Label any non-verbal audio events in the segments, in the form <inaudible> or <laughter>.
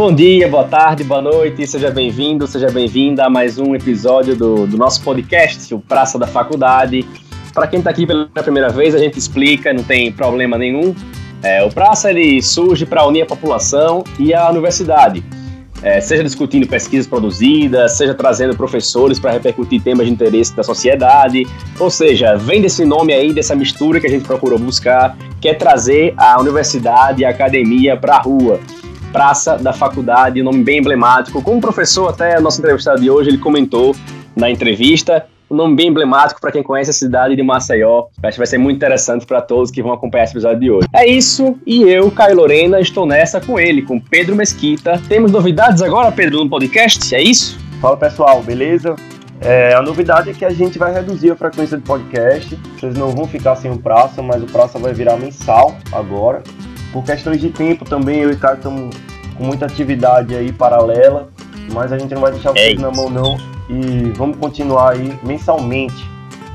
Bom dia, boa tarde, boa noite, seja bem-vindo, seja bem-vinda a mais um episódio do, do nosso podcast, o Praça da Faculdade. Para quem está aqui pela primeira vez, a gente explica, não tem problema nenhum. É, o Praça ele surge para unir a população e a universidade, é, seja discutindo pesquisas produzidas, seja trazendo professores para repercutir temas de interesse da sociedade, ou seja, vem desse nome aí, dessa mistura que a gente procurou buscar, que é trazer a universidade e a academia para a rua. Praça da Faculdade, um nome bem emblemático. Como professor, até a nossa entrevistada de hoje, ele comentou na entrevista, um nome bem emblemático para quem conhece a cidade de Maceió. Acho que vai ser muito interessante para todos que vão acompanhar esse episódio de hoje. É isso, e eu, Caio Lorena, estou nessa com ele, com Pedro Mesquita. Temos novidades agora, Pedro, no podcast? É isso? Fala pessoal, beleza? É, a novidade é que a gente vai reduzir a frequência do podcast. Vocês não vão ficar sem o praça, mas o praça vai virar mensal agora. Por questões de tempo também, eu e o Caio estamos com muita atividade aí paralela, mas a gente não vai deixar vocês é na mão não e vamos continuar aí mensalmente.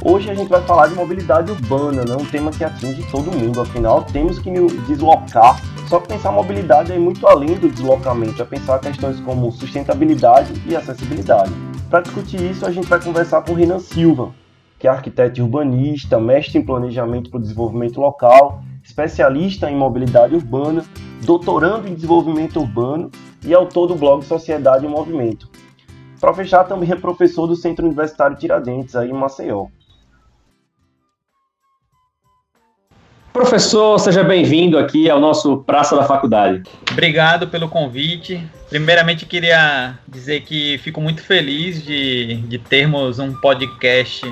Hoje a gente vai falar de mobilidade urbana, né? um tema que atinge todo mundo, afinal temos que nos deslocar. Só que pensar mobilidade é muito além do deslocamento, é pensar questões como sustentabilidade e acessibilidade. Para discutir isso, a gente vai conversar com Renan Silva, que é arquiteto urbanista, mestre em planejamento para o desenvolvimento local especialista em mobilidade urbana, doutorando em desenvolvimento urbano e autor do blog Sociedade em Movimento. Para fechar, também é professor do Centro Universitário Tiradentes, aí em Maceió. Professor, seja bem-vindo aqui ao nosso Praça da Faculdade. Obrigado pelo convite. Primeiramente, queria dizer que fico muito feliz de, de termos um podcast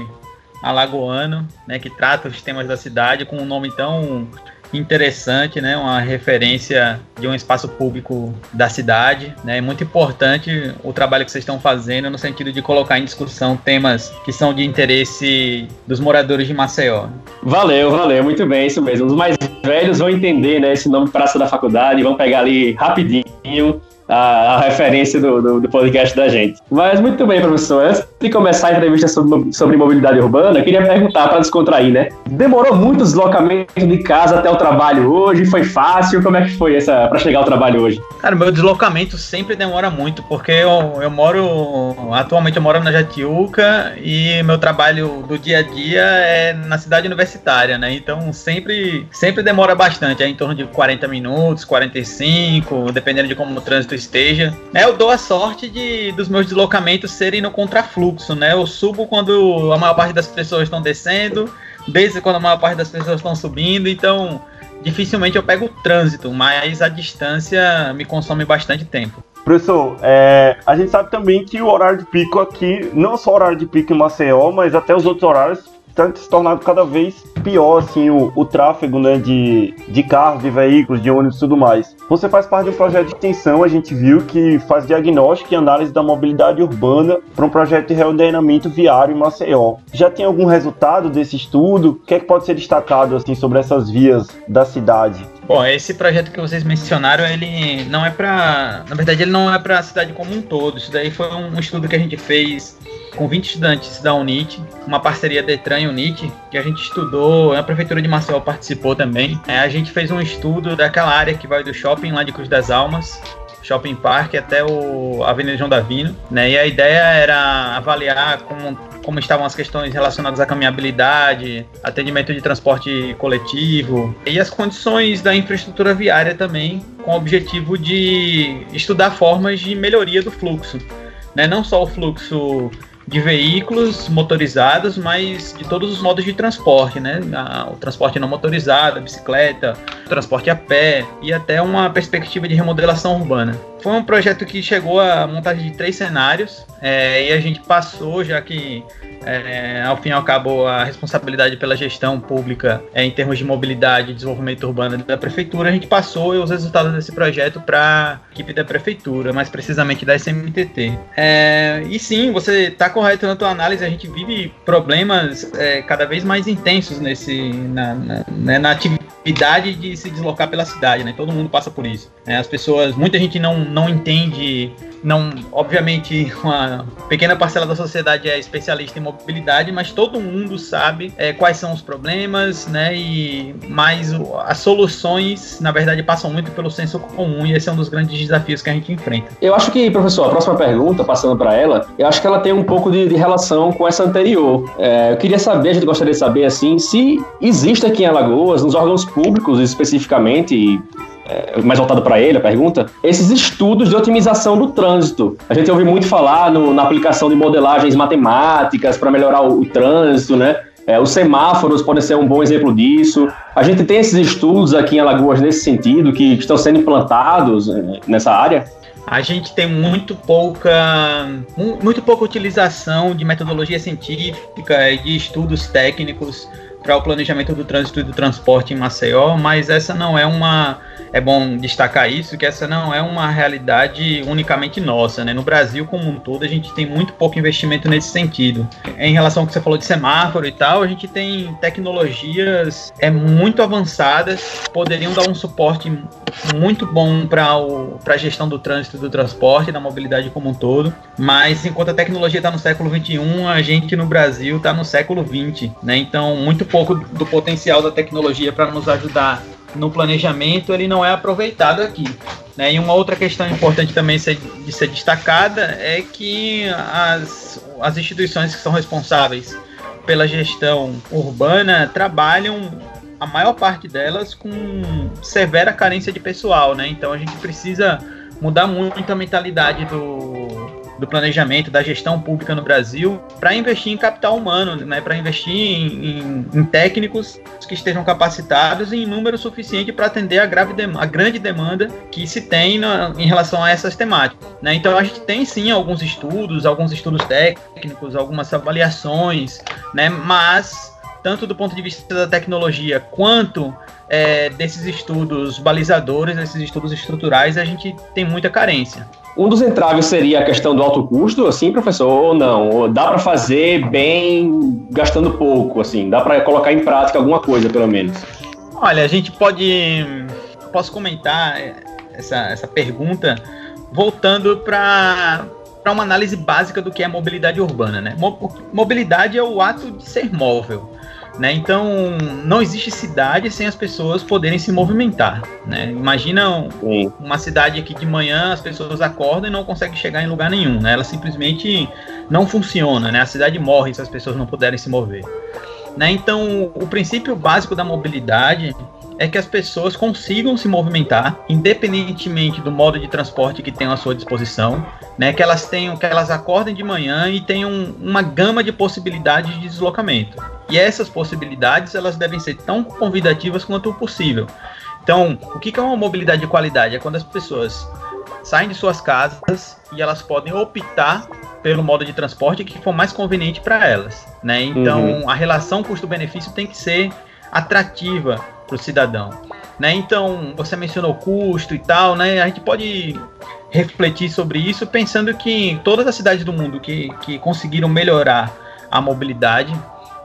alagoano, né, que trata os temas da cidade com um nome tão interessante, né, uma referência de um espaço público da cidade. Né, é muito importante o trabalho que vocês estão fazendo no sentido de colocar em discussão temas que são de interesse dos moradores de Maceió. Valeu, valeu, muito bem, isso mesmo. Os mais velhos vão entender né, esse nome Praça da Faculdade, vão pegar ali rapidinho a, a referência do, do, do, podcast da gente. Mas muito bem, professor. Antes de começar a entrevista sobre, sobre mobilidade urbana, queria perguntar para descontrair, né? Demorou muito o deslocamento de casa até o trabalho hoje? Foi fácil? Como é que foi essa para chegar ao trabalho hoje? Cara, meu deslocamento sempre demora muito, porque eu, eu moro. Atualmente eu moro na Jatiuca e meu trabalho do dia a dia é na cidade universitária, né? Então sempre, sempre demora bastante, é em torno de 40 minutos, 45, dependendo de como o trânsito esteja. É, eu dou a sorte de dos meus deslocamentos serem no contrafluxo, né? Eu subo quando a maior parte das pessoas estão descendo, desde quando a maior parte das pessoas estão subindo, então dificilmente eu pego o trânsito, mas a distância me consome bastante tempo. Professor, é, a gente sabe também que o horário de pico aqui, não só o horário de pico em Maceió, mas até os outros horários tem se tornado cada vez pior assim o, o tráfego né, de, de carros, de veículos, de ônibus e tudo mais. Você faz parte de um projeto de extensão, a gente viu, que faz diagnóstico e análise da mobilidade urbana para um projeto de reordenamento viário em Maceió. Já tem algum resultado desse estudo? O que, é que pode ser destacado assim sobre essas vias da cidade? Bom, esse projeto que vocês mencionaram, ele não é para, na verdade, ele não é para a cidade como um todo. Isso daí foi um estudo que a gente fez com 20 estudantes da UNIT, uma parceria Detran e UNIT, que a gente estudou, a prefeitura de Marcel participou também. É, a gente fez um estudo daquela área que vai do shopping lá de Cruz das Almas, Shopping Park até o Avenida João Davino, né? E a ideia era avaliar como como estavam as questões relacionadas à caminhabilidade, atendimento de transporte coletivo e as condições da infraestrutura viária também, com o objetivo de estudar formas de melhoria do fluxo. Né? Não só o fluxo de veículos motorizados, mas de todos os modos de transporte, né? O transporte não motorizado, a bicicleta, o transporte a pé e até uma perspectiva de remodelação urbana. Foi um projeto que chegou a montagem de três cenários é, e a gente passou, já que é, ao fim e ao cabo, a responsabilidade pela gestão pública é, em termos de mobilidade e desenvolvimento urbano da prefeitura, a gente passou os resultados desse projeto para a equipe da prefeitura, mais precisamente da SMTT. É, e sim, você está correto na tua análise, a gente vive problemas é, cada vez mais intensos nesse, na, na, né, na atividade de se deslocar pela cidade, né? Todo mundo passa por isso. Né? As pessoas, muita gente não, não entende não, obviamente, <laughs> uma pequena parcela da sociedade é especialista em mobilidade, mas todo mundo sabe é, quais são os problemas, né? E mais as soluções, na verdade, passam muito pelo senso comum e esse é um dos grandes desafios que a gente enfrenta. Eu acho que, professor, a próxima pergunta, passando para ela, eu acho que ela tem um pouco de, de relação com essa anterior. É, eu queria saber, a gente gostaria de saber, assim, se existe aqui em Alagoas, nos órgãos públicos especificamente, é, mais voltado para ele, a pergunta, esses estudos de otimização do trânsito. A gente ouve muito falar no, na aplicação de modelagens matemáticas para melhorar o, o, trânsito, né? É, os semáforos podem ser um bom exemplo disso. A gente tem esses estudos aqui em Alagoas nesse sentido, que estão sendo implantados é, nessa área? A gente tem muito pouca, muito pouca utilização de metodologia científica e de estudos técnicos para o planejamento do trânsito e do transporte em Maceió, mas essa não é uma é bom destacar isso, que essa não é uma realidade unicamente nossa, né? No Brasil como um todo, a gente tem muito pouco investimento nesse sentido. Em relação ao que você falou de semáforo e tal, a gente tem tecnologias é muito avançadas, poderiam dar um suporte muito bom para a gestão do trânsito, do transporte, da mobilidade como um todo, mas enquanto a tecnologia está no século 21, a gente no Brasil está no século 20, né? Então, muito pouco do potencial da tecnologia para nos ajudar no planejamento ele não é aproveitado aqui. Né? E uma outra questão importante também de ser destacada é que as, as instituições que são responsáveis pela gestão urbana trabalham a maior parte delas com severa carência de pessoal, né? Então a gente precisa mudar muito a mentalidade do, do planejamento, da gestão pública no Brasil, para investir em capital humano, né, para investir em, em, em, técnicos que estejam capacitados em número suficiente para atender a, grave a grande demanda que se tem na, em relação a essas temáticas. Né? Então a gente tem sim alguns estudos, alguns estudos técnicos, algumas avaliações, né, mas tanto do ponto de vista da tecnologia quanto é, desses estudos balizadores, desses estudos estruturais, a gente tem muita carência. Um dos entraves seria a questão do alto custo, assim, professor, ou não? Dá para fazer bem gastando pouco, assim? Dá para colocar em prática alguma coisa, pelo menos? Olha, a gente pode. Posso comentar essa, essa pergunta voltando para uma análise básica do que é mobilidade urbana, né? Mobilidade é o ato de ser móvel. Né? Então, não existe cidade sem as pessoas poderem se movimentar. Né? Imagina uma cidade que de manhã as pessoas acordam e não conseguem chegar em lugar nenhum. Né? Ela simplesmente não funciona. Né? A cidade morre se as pessoas não puderem se mover. Né? Então, o princípio básico da mobilidade é que as pessoas consigam se movimentar, independentemente do modo de transporte que tenham à sua disposição, né? Que elas tenham, que elas acordem de manhã e tenham uma gama de possibilidades de deslocamento. E essas possibilidades elas devem ser tão convidativas quanto possível. Então, o que é uma mobilidade de qualidade? É quando as pessoas saem de suas casas e elas podem optar pelo modo de transporte que for mais conveniente para elas, né? Então, uhum. a relação custo-benefício tem que ser atrativa para o cidadão. Né? Então, você mencionou custo e tal, né? A gente pode refletir sobre isso pensando que todas as cidades do mundo que, que conseguiram melhorar a mobilidade,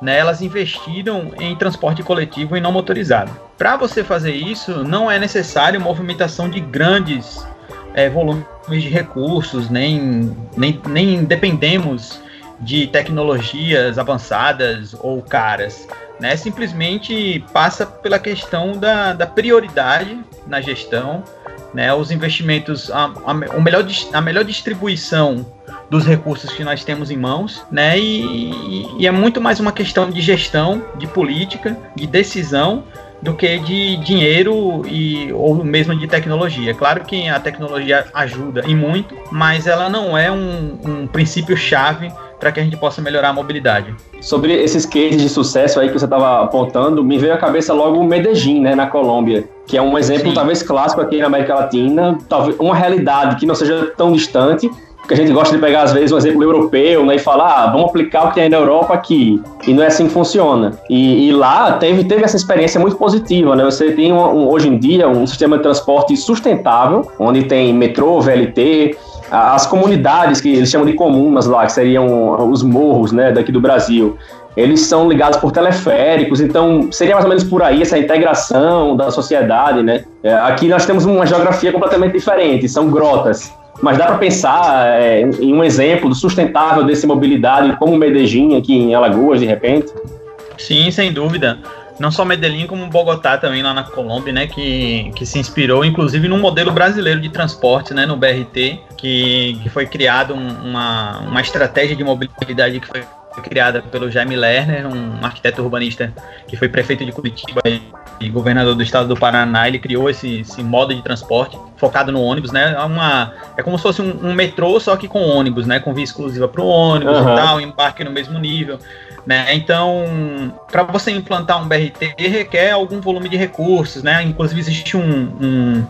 né, elas investiram em transporte coletivo e não motorizado. Para você fazer isso, não é necessário movimentação de grandes é, volumes de recursos, nem, nem, nem dependemos de tecnologias avançadas ou caras né? Simplesmente passa pela questão da, da prioridade na gestão, né? Os investimentos, a, a, o melhor, a melhor distribuição dos recursos que nós temos em mãos, né? E, e, é muito mais uma questão de gestão, de política, de decisão, do que de dinheiro e ou mesmo de tecnologia. Claro que a tecnologia ajuda e muito, mas ela não é um, um princípio chave para que a gente possa melhorar a mobilidade. Sobre esses cases de sucesso aí que você estava apontando, me veio à cabeça logo o Medellín, né, na Colômbia, que é um exemplo Sim. talvez clássico aqui na América Latina, talvez uma realidade que não seja tão distante, porque a gente gosta de pegar às vezes um exemplo europeu, né, e falar, ah, vamos aplicar o que tem na Europa aqui, e não é assim que funciona. E, e lá teve, teve essa experiência muito positiva, né, você tem um, um, hoje em dia um sistema de transporte sustentável, onde tem metrô, VLT, as comunidades que eles chamam de comunas lá, que seriam os morros, né, daqui do Brasil, eles são ligados por teleféricos, então seria mais ou menos por aí essa integração da sociedade, né? É, aqui nós temos uma geografia completamente diferente, são grotas. Mas dá para pensar é, em um exemplo sustentável dessa mobilidade, como Medellín aqui em Alagoas, de repente? Sim, sem dúvida. Não só Medellín, como Bogotá também lá na Colômbia, né? Que, que se inspirou, inclusive, no modelo brasileiro de transporte, né? No BRT, que, que foi criado uma, uma estratégia de mobilidade que foi criada pelo Jaime Lerner, um arquiteto urbanista que foi prefeito de Curitiba e governador do estado do Paraná. Ele criou esse, esse modo de transporte focado no ônibus, né? É, uma, é como se fosse um, um metrô, só que com ônibus, né? Com via exclusiva para o ônibus uhum. e tal, embarque no mesmo nível. Né? Então, para você implantar um BRT requer algum volume de recursos, né? Inclusive existe um, um,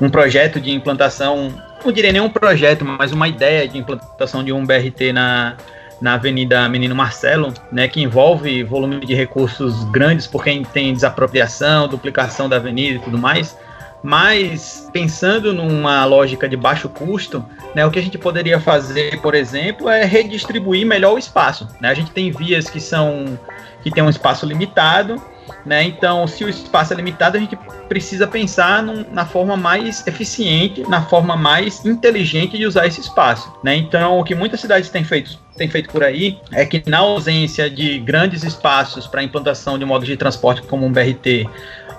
um projeto de implantação, não diria nem um projeto, mas uma ideia de implantação de um BRT na, na Avenida Menino Marcelo, né, que envolve volume de recursos grandes, porque tem desapropriação, duplicação da avenida e tudo mais. Mas pensando numa lógica de baixo custo, né, o que a gente poderia fazer, por exemplo, é redistribuir melhor o espaço. Né? A gente tem vias que são que tem um espaço limitado, né? Então, se o espaço é limitado, a gente precisa pensar num, na forma mais eficiente, na forma mais inteligente de usar esse espaço. Né? Então, o que muitas cidades têm feito, têm feito por aí é que, na ausência de grandes espaços para implantação de modos de transporte como um BRT,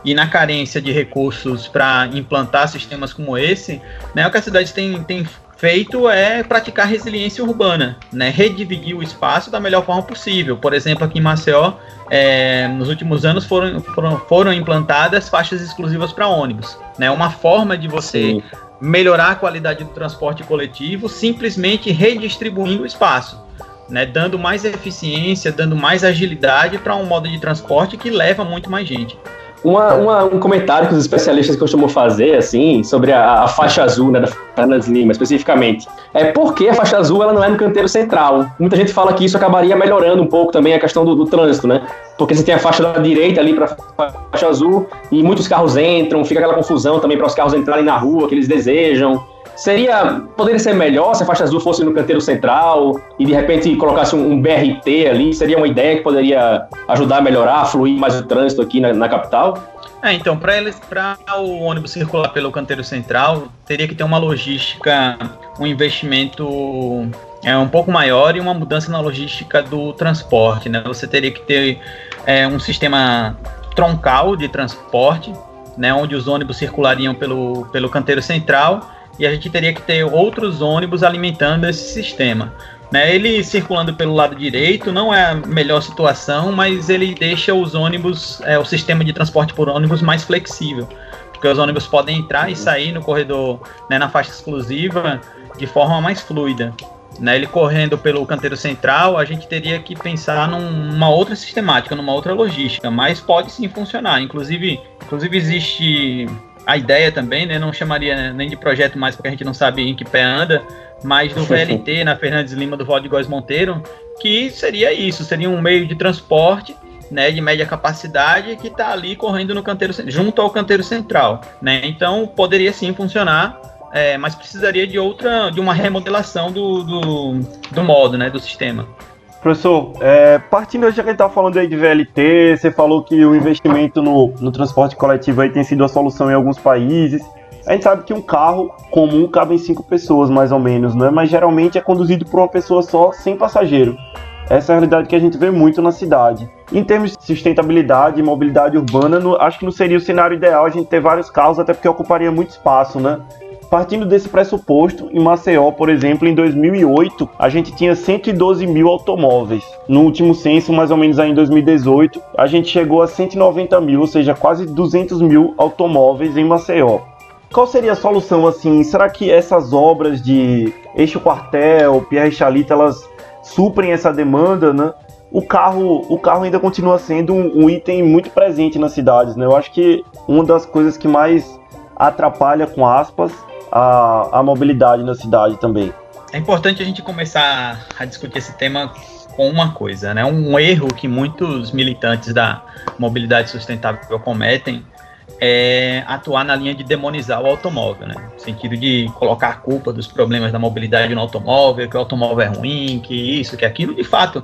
e na carência de recursos para implantar sistemas como esse, né, o que a cidade tem, tem feito é praticar resiliência urbana, né, redividir o espaço da melhor forma possível. Por exemplo, aqui em Maceió, é, nos últimos anos foram, foram, foram implantadas faixas exclusivas para ônibus. Né, uma forma de você Sim. melhorar a qualidade do transporte coletivo simplesmente redistribuindo o espaço. Né, dando mais eficiência, dando mais agilidade para um modo de transporte que leva muito mais gente. Uma, uma, um comentário que os especialistas costumam fazer, assim, sobre a, a faixa azul, né, da Fernandes Lima, especificamente, é porque a faixa azul ela não é no canteiro central. Muita gente fala que isso acabaria melhorando um pouco também a questão do, do trânsito, né? Porque você tem a faixa da direita ali para faixa azul e muitos carros entram, fica aquela confusão também para os carros entrarem na rua que eles desejam. Seria. Poderia ser melhor se a faixa azul fosse no canteiro central e de repente colocasse um, um BRT ali? Seria uma ideia que poderia ajudar a melhorar, a fluir mais o trânsito aqui na, na capital? É, então, para o ônibus circular pelo canteiro central, teria que ter uma logística, um investimento é, um pouco maior e uma mudança na logística do transporte. Né? Você teria que ter é, um sistema troncal de transporte, né, onde os ônibus circulariam pelo, pelo canteiro central e a gente teria que ter outros ônibus alimentando esse sistema. Né? Ele circulando pelo lado direito não é a melhor situação, mas ele deixa os ônibus, é, o sistema de transporte por ônibus mais flexível, porque os ônibus podem entrar e sair no corredor, né, na faixa exclusiva, de forma mais fluida. Né, ele correndo pelo canteiro central, a gente teria que pensar numa outra sistemática, numa outra logística, mas pode sim funcionar. Inclusive, inclusive existe a ideia também, né? Não chamaria nem de projeto mais porque a gente não sabe em que pé anda, mas do <laughs> VLT, na Fernandes Lima do Valde Góes Monteiro, que seria isso, seria um meio de transporte né, de média capacidade que está ali correndo no canteiro junto ao canteiro central, né? Então poderia sim funcionar, é, mas precisaria de outra, de uma remodelação do, do, do modo, né, do sistema. Professor, é, partindo já que a gente tá falando aí de VLT, você falou que o investimento no, no transporte coletivo aí tem sido a solução em alguns países. A gente sabe que um carro comum cabe em cinco pessoas, mais ou menos, né? Mas geralmente é conduzido por uma pessoa só, sem passageiro. Essa é a realidade que a gente vê muito na cidade. Em termos de sustentabilidade e mobilidade urbana, no, acho que não seria o cenário ideal a gente ter vários carros, até porque ocuparia muito espaço, né? Partindo desse pressuposto, em Maceió, por exemplo, em 2008, a gente tinha 112 mil automóveis. No último censo, mais ou menos aí em 2018, a gente chegou a 190 mil, ou seja, quase 200 mil automóveis em Maceió. Qual seria a solução assim? Será que essas obras de Eixo Quartel, Pierre Chalita, elas suprem essa demanda, né? O carro, o carro ainda continua sendo um, um item muito presente nas cidades, né? Eu acho que uma das coisas que mais atrapalha, com aspas, a, a mobilidade na cidade também. É importante a gente começar a discutir esse tema com uma coisa, né? Um erro que muitos militantes da mobilidade sustentável cometem é atuar na linha de demonizar o automóvel, né? No sentido de colocar a culpa dos problemas da mobilidade no automóvel, que o automóvel é ruim, que isso, que aquilo, de fato.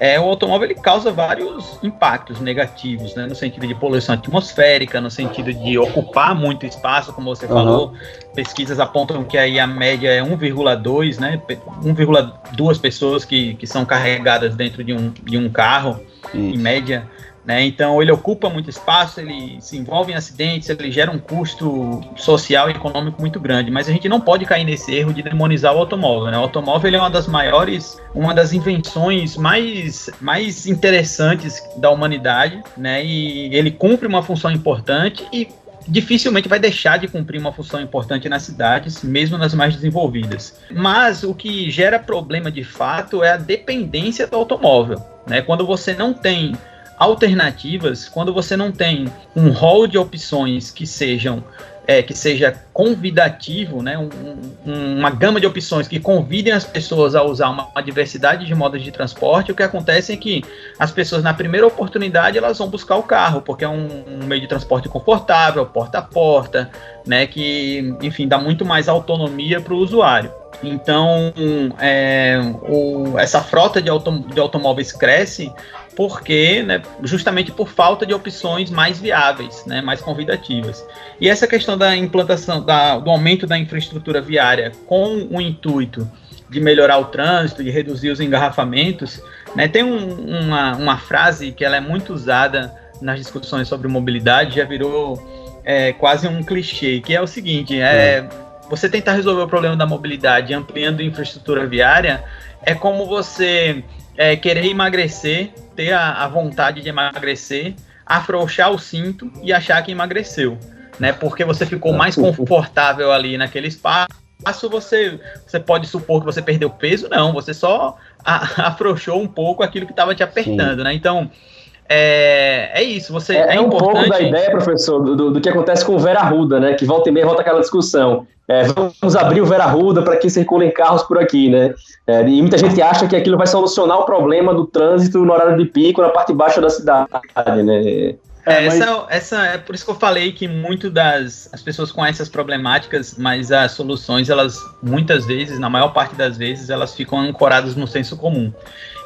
É, o automóvel ele causa vários impactos negativos, né? No sentido de poluição atmosférica, no sentido de ocupar muito espaço, como você uhum. falou. Pesquisas apontam que aí a média é 1,2, né? 1,2 pessoas que, que são carregadas dentro de um, de um carro, isso. em média. Né? Então ele ocupa muito espaço, ele se envolve em acidentes, ele gera um custo social e econômico muito grande. Mas a gente não pode cair nesse erro de demonizar o automóvel. Né? O automóvel é uma das maiores, uma das invenções mais, mais interessantes da humanidade, né? E ele cumpre uma função importante e dificilmente vai deixar de cumprir uma função importante nas cidades, mesmo nas mais desenvolvidas. Mas o que gera problema de fato é a dependência do automóvel. Né? Quando você não tem alternativas, quando você não tem um rol de opções que sejam é, que seja convidativo, né, um, um, uma gama de opções que convidem as pessoas a usar uma, uma, diversidade de modos de transporte, o que acontece é que as pessoas, na primeira oportunidade, elas vão buscar o carro, porque é um, um meio de transporte confortável, porta a porta, né, que, enfim, dá muito mais autonomia para o usuário. Então, é, o, essa frota de, autom de automóveis cresce porque, né, justamente por falta de opções mais viáveis, né, mais convidativas. E essa questão da implantação, da, do aumento da infraestrutura viária com o intuito de melhorar o trânsito, de reduzir os engarrafamentos, né, tem um, uma, uma frase que ela é muito usada nas discussões sobre mobilidade, já virou é, quase um clichê, que é o seguinte, é, você tentar resolver o problema da mobilidade ampliando a infraestrutura viária é como você é, querer emagrecer, ter a, a, vontade de emagrecer, afrouxar o cinto e achar que emagreceu, né? Porque você ficou mais confortável ali naquele espaço. Você, você pode supor que você perdeu peso, não, você só a, <laughs> afrouxou um pouco aquilo que estava te apertando, Sim. né? Então, é, é isso, você é, é, é um importante... pouco da ideia, professor, do, do, que acontece com o Vera Ruda, né? Que volta e meia volta aquela discussão. É, vamos abrir o Vera Ruda para que circulem carros por aqui, né? É, e muita gente acha que aquilo vai solucionar o problema do trânsito no horário de pico na parte baixa da cidade, né? É, mas... essa, essa é por isso que eu falei que muito das as pessoas conhecem essas problemáticas, mas as soluções, elas muitas vezes, na maior parte das vezes, elas ficam ancoradas no senso comum.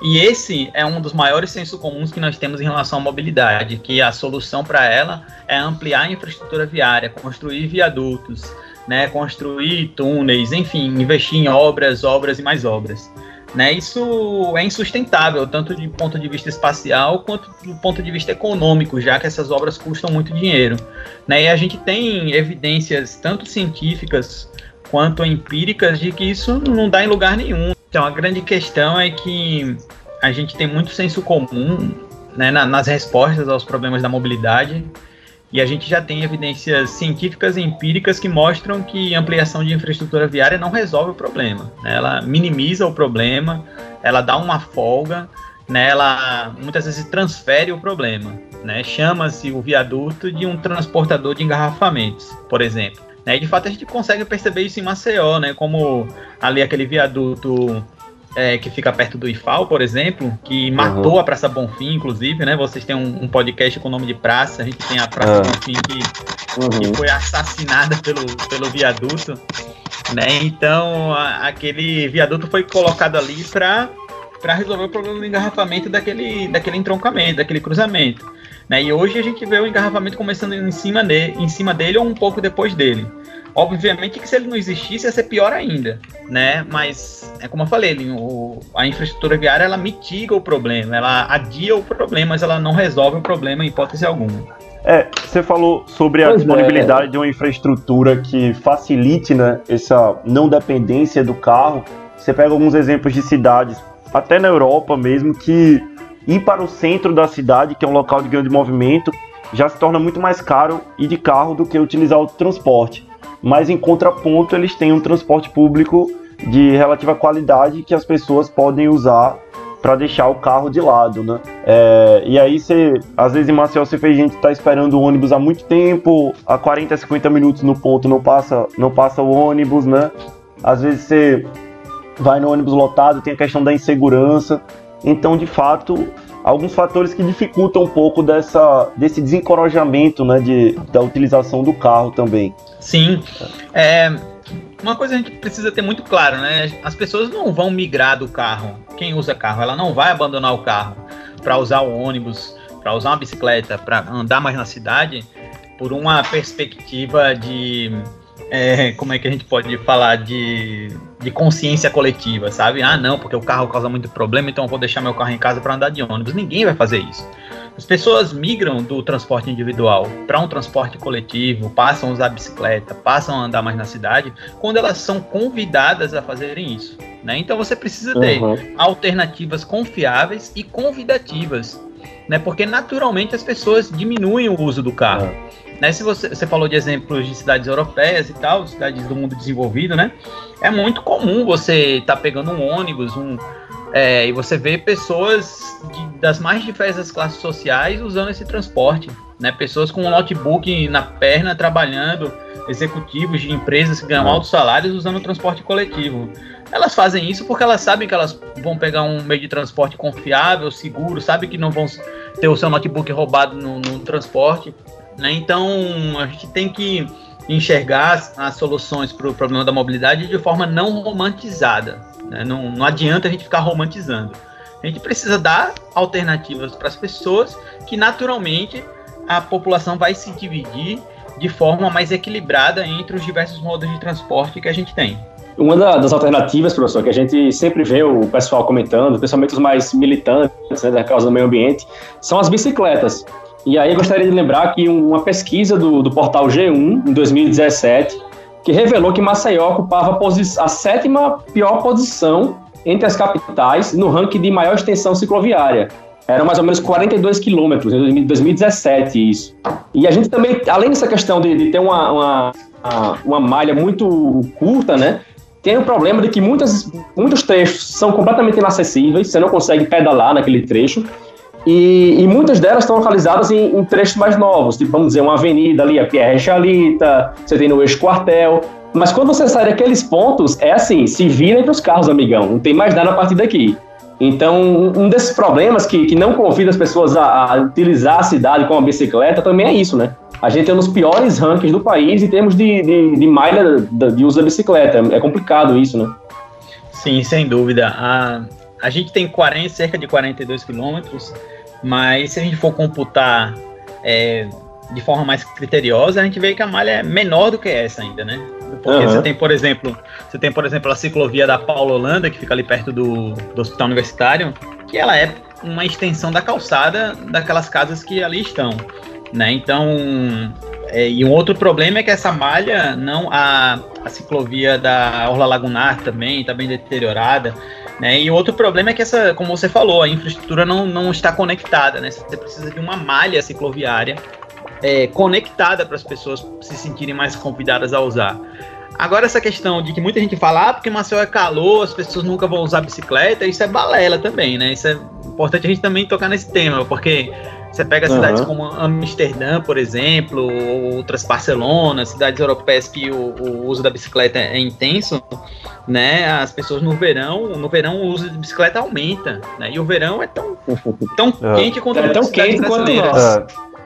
E esse é um dos maiores sensos comuns que nós temos em relação à mobilidade, que a solução para ela é ampliar a infraestrutura viária, construir viadutos, né, construir túneis, enfim, investir em obras, obras e mais obras. Né, isso é insustentável, tanto de ponto de vista espacial quanto do ponto de vista econômico, já que essas obras custam muito dinheiro. Né, e a gente tem evidências, tanto científicas quanto empíricas, de que isso não dá em lugar nenhum. Então, a grande questão é que a gente tem muito senso comum né, na, nas respostas aos problemas da mobilidade, e a gente já tem evidências científicas e empíricas que mostram que ampliação de infraestrutura viária não resolve o problema. Né? Ela minimiza o problema, ela dá uma folga, né? ela muitas vezes transfere o problema. Né? Chama-se o viaduto de um transportador de engarrafamentos, por exemplo. Né? E de fato a gente consegue perceber isso em Maceió, né? como ali aquele viaduto é, que fica perto do IFAL, por exemplo, que matou uhum. a Praça Bonfim, inclusive, né? Vocês têm um, um, podcast com o nome de praça, a gente tem a Praça uhum. Bonfim que, uhum. que foi assassinada pelo, pelo viaduto, né? Então, a, aquele viaduto foi colocado ali para para resolver o problema do engarrafamento daquele, daquele entroncamento, daquele cruzamento. Né? E hoje a gente vê o engarrafamento começando em cima, de, em cima dele ou um pouco depois dele. Obviamente que se ele não existisse ia ser pior ainda, né? Mas é como eu falei, o, a infraestrutura viária ela mitiga o problema, ela adia o problema, mas ela não resolve o problema em hipótese alguma. É, você falou sobre a pois é. disponibilidade é. de uma infraestrutura que facilite né, essa não dependência do carro. Você pega alguns exemplos de cidades, até na Europa mesmo, que ir para o centro da cidade, que é um local de grande movimento, já se torna muito mais caro ir de carro do que utilizar o transporte mas em contraponto eles têm um transporte público de relativa qualidade que as pessoas podem usar para deixar o carro de lado, né? É, e aí você, às vezes em Maceió você fez gente tá esperando o ônibus há muito tempo, há 40, 50 minutos no ponto não passa, não passa o ônibus, né? Às vezes você vai no ônibus lotado, tem a questão da insegurança. Então, de fato, alguns fatores que dificultam um pouco dessa, desse desencorajamento né, de, da utilização do carro também. Sim. É, uma coisa a gente precisa ter muito claro, né? As pessoas não vão migrar do carro. Quem usa carro, ela não vai abandonar o carro para usar o ônibus, para usar uma bicicleta, para andar mais na cidade, por uma perspectiva de é, como é que a gente pode falar de, de consciência coletiva, sabe? Ah, não, porque o carro causa muito problema, então eu vou deixar meu carro em casa para andar de ônibus. Ninguém vai fazer isso. As pessoas migram do transporte individual para um transporte coletivo, passam a usar bicicleta, passam a andar mais na cidade, quando elas são convidadas a fazerem isso. Né? Então você precisa ter uhum. alternativas confiáveis e convidativas, né? porque naturalmente as pessoas diminuem o uso do carro. Uhum. Né, se você, você falou de exemplos de cidades europeias e tal, cidades do mundo desenvolvido, né? É muito comum você estar tá pegando um ônibus, um, é, e você vê pessoas de, das mais diversas classes sociais usando esse transporte, né? Pessoas com um notebook na perna trabalhando, executivos de empresas que ganham altos salários usando o transporte coletivo. Elas fazem isso porque elas sabem que elas vão pegar um meio de transporte confiável, seguro, sabem que não vão ter o seu notebook roubado no, no transporte. Né? Então, a gente tem que enxergar as, soluções para o problema da mobilidade de forma não romantizada. Né? Não, não adianta a gente ficar romantizando. A gente precisa dar alternativas para as pessoas que, naturalmente, a população vai se dividir de forma mais equilibrada entre os diversos modos de transporte que a gente tem. Uma das alternativas, professor, que a gente sempre vê o pessoal comentando, principalmente os mais militantes né, da causa do meio ambiente, são as bicicletas. E aí gostaria de lembrar que uma pesquisa do, do portal G1, em 2017, que revelou que Maceió ocupava a, a sétima pior posição entre as capitais no ranking de maior extensão cicloviária. Eram mais ou menos 42 quilômetros, em 2017 isso. E a gente também, além dessa questão de, de ter uma, uma, uma, malha muito curta, né? Tem o problema de que muitas, muitos trechos são completamente inacessíveis, você não consegue pedalar naquele trecho. E, e, muitas delas estão localizadas em, em, trechos mais novos, tipo, vamos dizer, uma avenida ali, a Pierre Chalita, você tem no eixo quartel. Mas quando você sai daqueles pontos, é assim, se vira entre os carros, amigão, não tem mais nada a partir daqui. Então, um desses problemas que, que não convida as pessoas a, a utilizar a cidade com a bicicleta também é isso, né? A gente é um dos piores rankings do país em termos de, de, de malha de, uso da bicicleta. É complicado isso, né? Sim, sem dúvida. A, a gente tem 40, cerca de 42 quilômetros mas se a gente for computar é, de forma mais criteriosa, a gente vê que a malha é menor do que essa ainda, né? Porque uhum. você tem, por exemplo, você tem, por exemplo, a ciclovia da Paulo Holanda, que fica ali perto do, do hospital universitário, que ela é uma extensão da calçada daquelas casas que ali estão, né? Então, é, e um outro problema é que essa malha, não a, a ciclovia da Orla Lagunar também está bem deteriorada. Né? E outro problema é que essa, como você falou, a infraestrutura não, não está conectada, né? Você precisa de uma malha cicloviária é, conectada para as pessoas se sentirem mais convidadas a usar. Agora essa questão de que muita gente fala, ah, porque Maceió é calor, as pessoas nunca vão usar bicicleta, isso é balela também, né? Isso é importante a gente também tocar nesse tema, porque você pega cidades uhum. como Amsterdã, por exemplo, ou outras Barcelona, cidades europeias que o, o, uso da bicicleta é intenso, né? As pessoas no verão, no verão o uso de bicicleta aumenta, né? E o verão é tão, <laughs> tão é. quente quanto é tão quente quanto nós.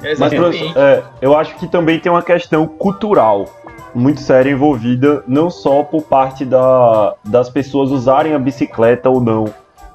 É. Mas é, eu acho que também tem uma questão cultural muito séria envolvida, não só por parte da, das pessoas usarem a bicicleta ou não,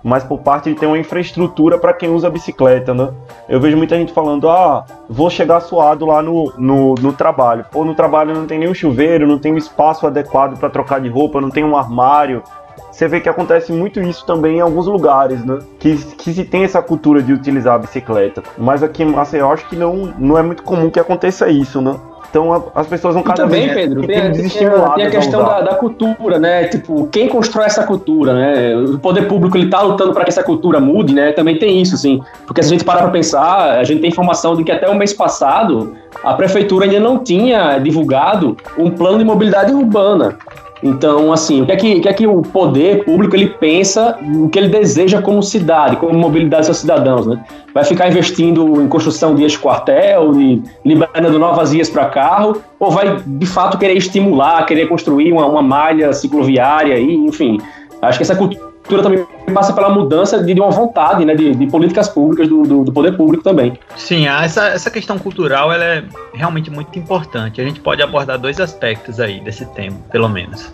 mas por parte de ter uma infraestrutura para quem usa bicicleta, né? Eu vejo muita gente falando, ah, vou chegar suado lá no, no, no trabalho. Ou no trabalho não tem nenhum chuveiro, não tem um espaço adequado para trocar de roupa, não tem um armário. Você vê que acontece muito isso também em alguns lugares, né? Que, que se tem essa cultura de utilizar a bicicleta. Mas aqui em Maceió, acho que não, não é muito comum que aconteça isso, né? Então as pessoas vão cada também, vez Pedro, tem, tem, tem a questão da, da, cultura, né? Tipo, quem constrói essa cultura, né? O poder público ele tá lutando para que essa cultura mude, né? Também tem isso, sim. Porque se a gente parar para pensar, a gente tem informação de que até o mês passado a prefeitura ainda não tinha divulgado um plano de mobilidade urbana. Então, assim, o que é que, o, que, é que o poder público ele pensa, o que ele deseja como cidade, como mobilidade dos seus cidadãos, né? Vai ficar investindo em construção de ex-quartel, de liberando novas vias para carro, ou vai de fato querer estimular, querer construir uma, uma malha cicloviária, e, enfim. Acho que essa cultura cultura também passa pela mudança de, de uma vontade, né, de, de políticas públicas do, do, do, poder público também. Sim, essa, essa questão cultural ela é realmente muito importante. A gente pode abordar dois aspectos aí desse tema, pelo menos.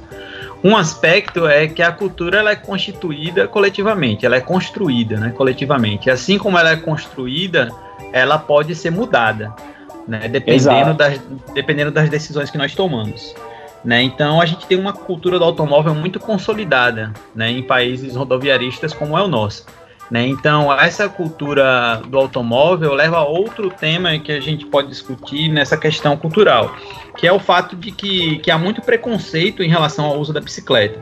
Um aspecto é que a cultura ela é constituída coletivamente, ela é construída né, coletivamente. Assim como ela é construída, ela pode ser mudada, né, dependendo, das, dependendo das decisões que nós tomamos. Né? Então a gente tem uma cultura do automóvel muito consolidada né, em países rodoviaristas como é o nosso. Né? Então essa cultura do automóvel leva a outro tema que a gente pode discutir nessa questão cultural, que é o fato de que, que há muito preconceito em relação ao uso da bicicleta.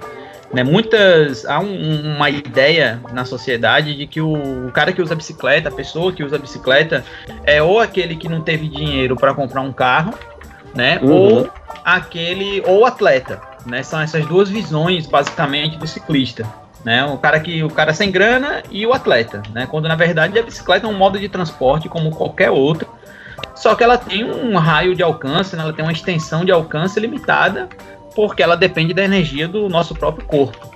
Né, muitas há um, uma ideia na sociedade de que o, o, cara que usa bicicleta, a pessoa que usa bicicleta, é ou aquele que não teve dinheiro para comprar um carro, né? Uhum. Ou aquele ou atleta, né? São essas duas visões basicamente do ciclista, né? O cara que o cara sem grana e o atleta, né? Quando na verdade a bicicleta é um modo de transporte como qualquer outro, só que ela tem um raio de alcance, né? ela tem uma extensão de alcance limitada, porque ela depende da energia do nosso próprio corpo.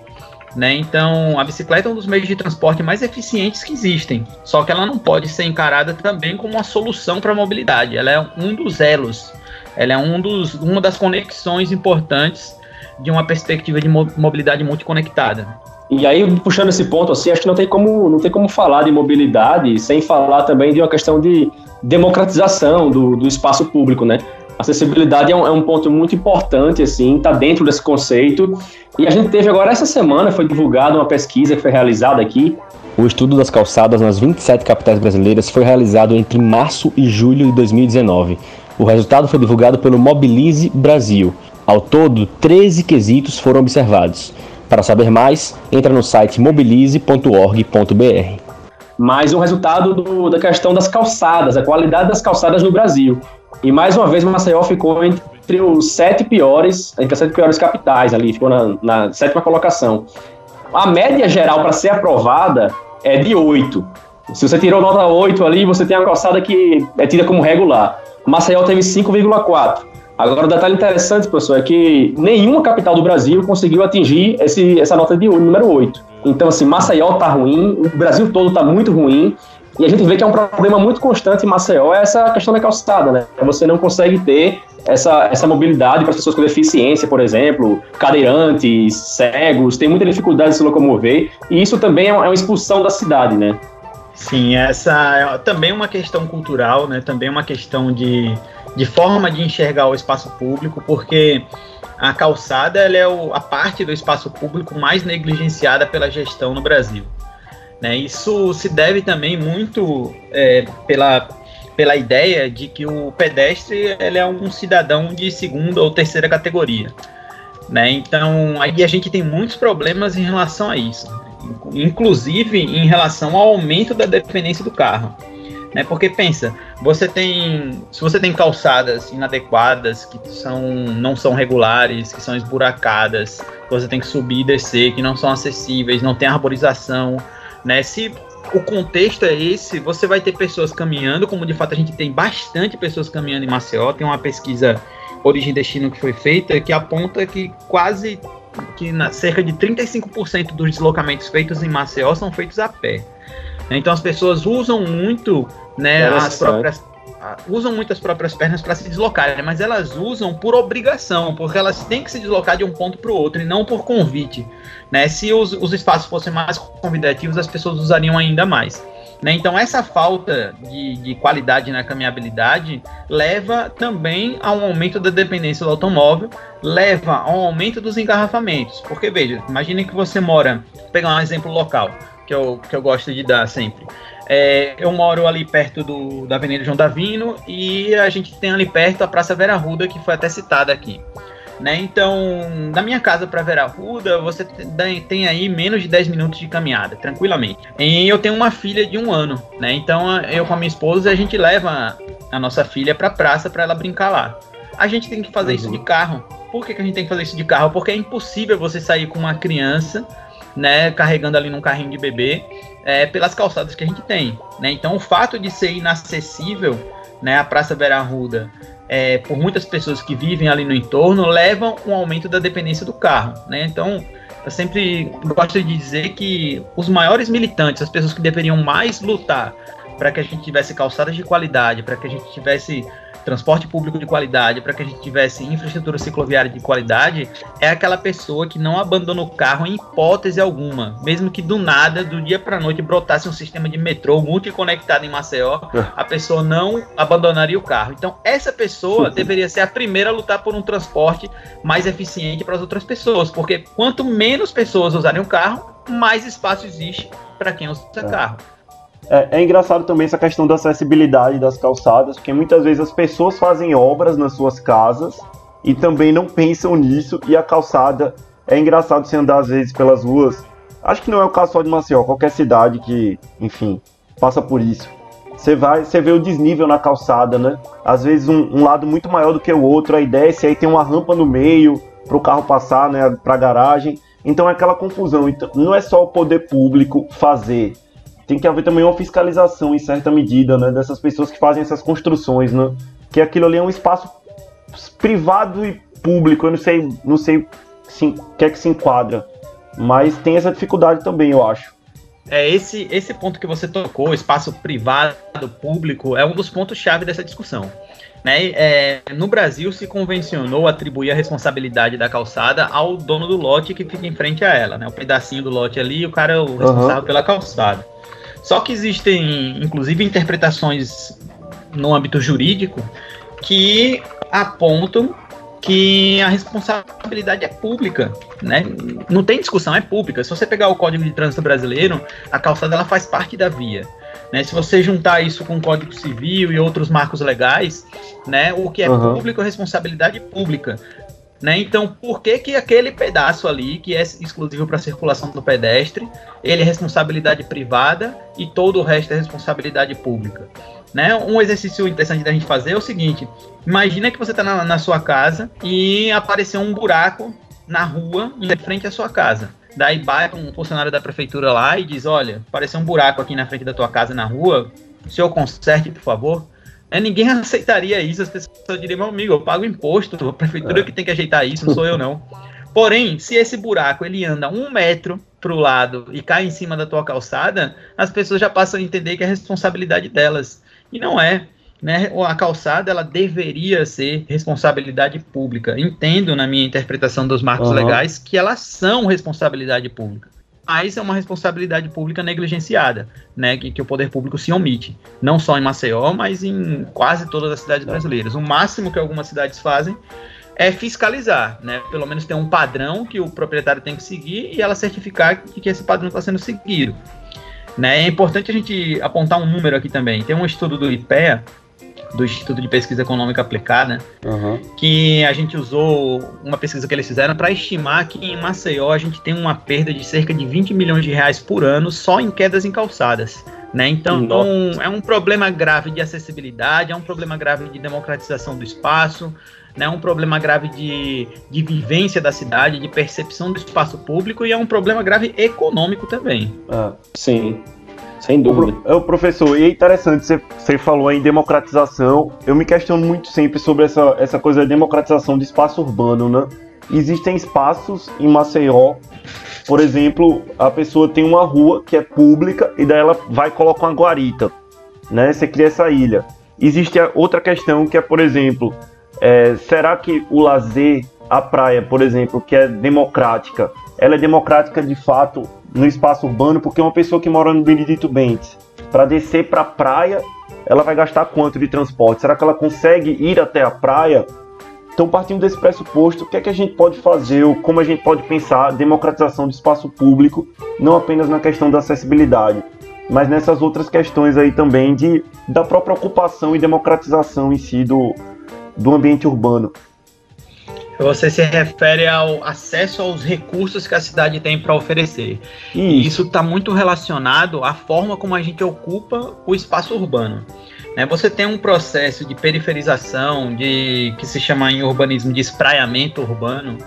Né? Então, a bicicleta é um dos meios de transporte mais eficientes que existem. Só que ela não pode ser encarada também como uma solução para a mobilidade. Ela é um dos elos ela é um dos, uma das conexões importantes de uma perspectiva de mobilidade multiconectada. E aí, puxando esse ponto, assim, acho que não tem como, não tem como falar de mobilidade sem falar também de uma questão de democratização do, do espaço público, né? Acessibilidade é um, é um ponto muito importante, assim, está dentro desse conceito. E a gente teve agora, essa semana, foi divulgada uma pesquisa que foi realizada aqui. O estudo das calçadas nas 27 capitais brasileiras foi realizado entre março e julho de 2019. O resultado foi divulgado pelo Mobilize Brasil. Ao todo, 13 quesitos foram observados. Para saber mais, entra no site mobilize.org.br. Mais um resultado do, da questão das calçadas, a qualidade das calçadas no Brasil. E mais uma vez, Maceió ficou entre os sete piores, entre as sete piores capitais ali, ficou na, na sétima colocação. A média geral para ser aprovada é de 8. Se você tirou nota 8 ali, você tem uma calçada que é tida como regular. Maceió teve 5,4. Agora, o detalhe interessante, professor, é que nenhuma capital do Brasil conseguiu atingir esse, essa nota de número 8. Então, assim, Maceió tá ruim, o Brasil todo tá muito ruim, e a gente vê que é um problema muito constante em Maceió é essa questão da calçada, né? Você não consegue ter essa, essa mobilidade para as pessoas com deficiência, por exemplo, cadeirantes, cegos, tem muita dificuldade de se locomover, e isso também é uma expulsão da cidade, né? Sim, essa é também uma questão cultural, né? Também uma questão de, de forma de enxergar o espaço público, porque a calçada ela é o, a parte do espaço público mais negligenciada pela gestão no Brasil. Né? Isso se deve também muito é, pela, pela ideia de que o pedestre ele é um cidadão de segunda ou terceira categoria. Né? Então, aí a gente tem muitos problemas em relação a isso inclusive em relação ao aumento da dependência do carro. Né? Porque pensa, você tem, se você tem calçadas inadequadas que são, não são regulares, que são esburacadas, você tem que subir e descer, que não são acessíveis, não tem arborização, né? Se o contexto é esse, você vai ter pessoas caminhando, como de fato a gente tem bastante pessoas caminhando em Maceió, tem uma pesquisa Origem Destino que foi feita que aponta que quase que na, cerca de 35% dos deslocamentos feitos em Maceió são feitos a pé. Então as pessoas usam muito né, as próprias usam muito as próprias pernas para se deslocarem, mas elas usam por obrigação, porque elas têm que se deslocar de um ponto para o outro e não por convite. Né? Se os, os espaços fossem mais convidativos, as pessoas usariam ainda mais. Né? Então, essa falta de, de, qualidade na caminhabilidade leva também a um aumento da dependência do automóvel, leva a um aumento dos engarrafamentos. Porque, veja, imagine que você mora, vou pegar um exemplo local, que eu, que eu gosto de dar sempre. É, eu moro ali perto do, da Avenida João Davino e a gente tem ali perto a Praça Vera Ruda, que foi até citada aqui. Né? Então, da minha casa para Vera Ruda, você tem aí menos de 10 minutos de caminhada, tranquilamente. E eu tenho uma filha de um ano, né? Então, eu com a minha esposa, a gente leva a nossa filha para a praça para ela brincar lá. A gente tem que fazer uhum. isso de carro. Por que, que a gente tem que fazer isso de carro? Porque é impossível você sair com uma criança, né, carregando ali num carrinho de bebê, é, pelas calçadas que a gente tem, né? Então, o fato de ser inacessível, né, a Praça Vera Ruda, é, por muitas pessoas que vivem ali no entorno levam um aumento da dependência do carro. Né? Então, eu sempre gosto de dizer que os maiores militantes, as pessoas que deveriam mais lutar para que a gente tivesse calçadas de qualidade, para que a gente tivesse transporte público de qualidade, para que a gente tivesse infraestrutura cicloviária de qualidade, é aquela pessoa que não abandona o carro em hipótese alguma. Mesmo que do nada, do dia para noite, brotasse um sistema de metrô multiconectado em Maceió, é. a pessoa não abandonaria o carro. Então, essa pessoa deveria ser a primeira a lutar por um transporte mais eficiente para as outras pessoas, porque quanto menos pessoas usarem o carro, mais espaço existe para quem usa é. carro. É, é, engraçado também essa questão da acessibilidade das calçadas, porque muitas vezes as pessoas fazem obras nas suas casas e também não pensam nisso, e a calçada é engraçado você andar às vezes pelas ruas. Acho que não é o caso só de Maceió, qualquer cidade que, enfim, passa por isso. Você vai, você vê o desnível na calçada, né? Às vezes um, um lado muito maior do que o outro, aí desce, aí tem uma rampa no meio para o carro passar, né, para a garagem. Então é aquela confusão. Então, não é só o poder público fazer, tem que haver também uma fiscalização em certa medida, né, dessas pessoas que fazem essas construções, né? Que aquilo ali é um espaço privado e público, eu não sei, não sei se o que é que se enquadra, mas tem essa dificuldade também, eu acho. É esse esse ponto que você tocou, espaço privado, público, é um dos pontos chave dessa discussão. Né? É, no Brasil se convencionou atribuir a responsabilidade da calçada ao dono do lote que fica em frente a ela, né? O pedacinho do lote ali, o cara é o responsável uhum. pela calçada. Só que existem, inclusive, interpretações no âmbito jurídico que apontam que a responsabilidade é pública, né? Não tem discussão, é pública. Se você pegar o Código de Trânsito Brasileiro, a calçada ela faz parte da via. Né? Se você juntar isso com o Código Civil e outros marcos legais, né, o que é uhum. público é responsabilidade pública. Né? Então, por que, que aquele pedaço ali, que é exclusivo para circulação do pedestre, ele é responsabilidade privada e todo o resto é responsabilidade pública? Né? Um exercício interessante da gente fazer é o seguinte: imagina que você está na, na, sua casa e apareceu um buraco na rua em frente à sua casa. Daí bate um funcionário da prefeitura lá e diz: Olha, apareceu um buraco aqui na frente da tua casa na rua, o senhor conserte, por favor. É, ninguém <laughs> aceitaria isso, as pessoas diriam, meu amigo, eu pago imposto, a prefeitura é. que tem que ajeitar isso, não sou eu não. Porém, se esse buraco ele anda um metro para o lado e cai em cima da tua calçada, as pessoas já passam a entender que é responsabilidade delas. E não é. Né? A calçada ela deveria ser responsabilidade pública. Entendo na minha interpretação dos marcos uhum. legais que elas são responsabilidade pública mas é uma responsabilidade pública negligenciada, né, que, que, o poder público se omite, não só em Maceió, mas em quase todas as cidades brasileiras. O máximo que algumas cidades fazem é fiscalizar, né, pelo menos ter um padrão que o proprietário tem que seguir e ela certificar que, que esse padrão está sendo seguido. Né. É importante a gente apontar um número aqui também. Tem um estudo do IPEA do Instituto de Pesquisa Econômica Aplicada, uhum. que a gente usou uma pesquisa que eles fizeram para estimar que em Maceió a gente tem uma perda de cerca de 20 milhões de reais por ano só em quedas em calçadas. Né? Então, é um problema grave de acessibilidade, é um problema grave de democratização do espaço, né? é um problema grave de, de vivência da cidade, de percepção do espaço público e é um problema grave econômico também. Ah, sim. Sem dúvida. O, o professor, e é interessante, você, você falou em democratização. Eu me questiono muito sempre sobre essa, essa coisa da democratização do espaço urbano, né? Existem espaços em Maceió, por exemplo, a pessoa tem uma rua que é pública e daí ela vai colocar uma guarita, né? Você cria essa ilha. Existe outra questão que é, por exemplo, é, será que o lazer, a praia, por exemplo, que é democrática, ela é democrática de fato no espaço urbano, porque uma pessoa que mora no Benedito Bentes, para descer para a praia, ela vai gastar quanto de transporte? Será que ela consegue ir até a praia? Então, partindo desse pressuposto, o que é que a gente pode fazer, ou como a gente pode pensar a democratização do espaço público, não apenas na questão da acessibilidade, mas nessas outras questões aí também de, da própria ocupação e democratização em si do, do ambiente urbano. Você se refere ao acesso aos recursos que a cidade tem para oferecer. Isso. E isso está muito relacionado à forma como a gente ocupa o espaço urbano. Né? Você tem um processo de periferização, de que se chama em urbanismo de espraiamento urbano,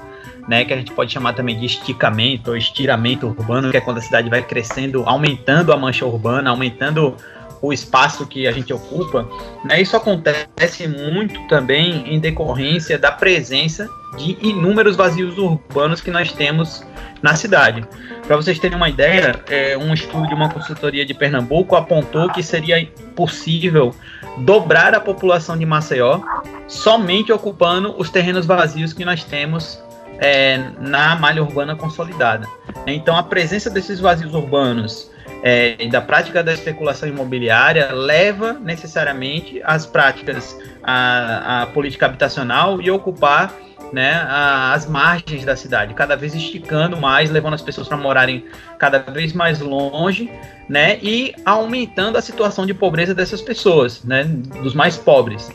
né, que a gente pode chamar também de esticamento ou estiramento urbano, que é quando a cidade vai crescendo, aumentando a mancha urbana, aumentando o espaço que a gente ocupa, né, isso acontece muito também em decorrência da presença de inúmeros vazios urbanos que nós temos na cidade. Para vocês terem uma ideia, é, um estudo de uma consultoria de Pernambuco apontou que seria possível dobrar a população de Maceió somente ocupando os terrenos vazios que nós temos é, na malha urbana consolidada. Então, a presença desses vazios urbanos é, da prática da especulação imobiliária leva necessariamente às práticas, a política habitacional e ocupar né, as margens da cidade, cada vez esticando mais, levando as pessoas para morarem cada vez mais longe, né, e aumentando a situação de pobreza dessas pessoas, né, dos mais pobres.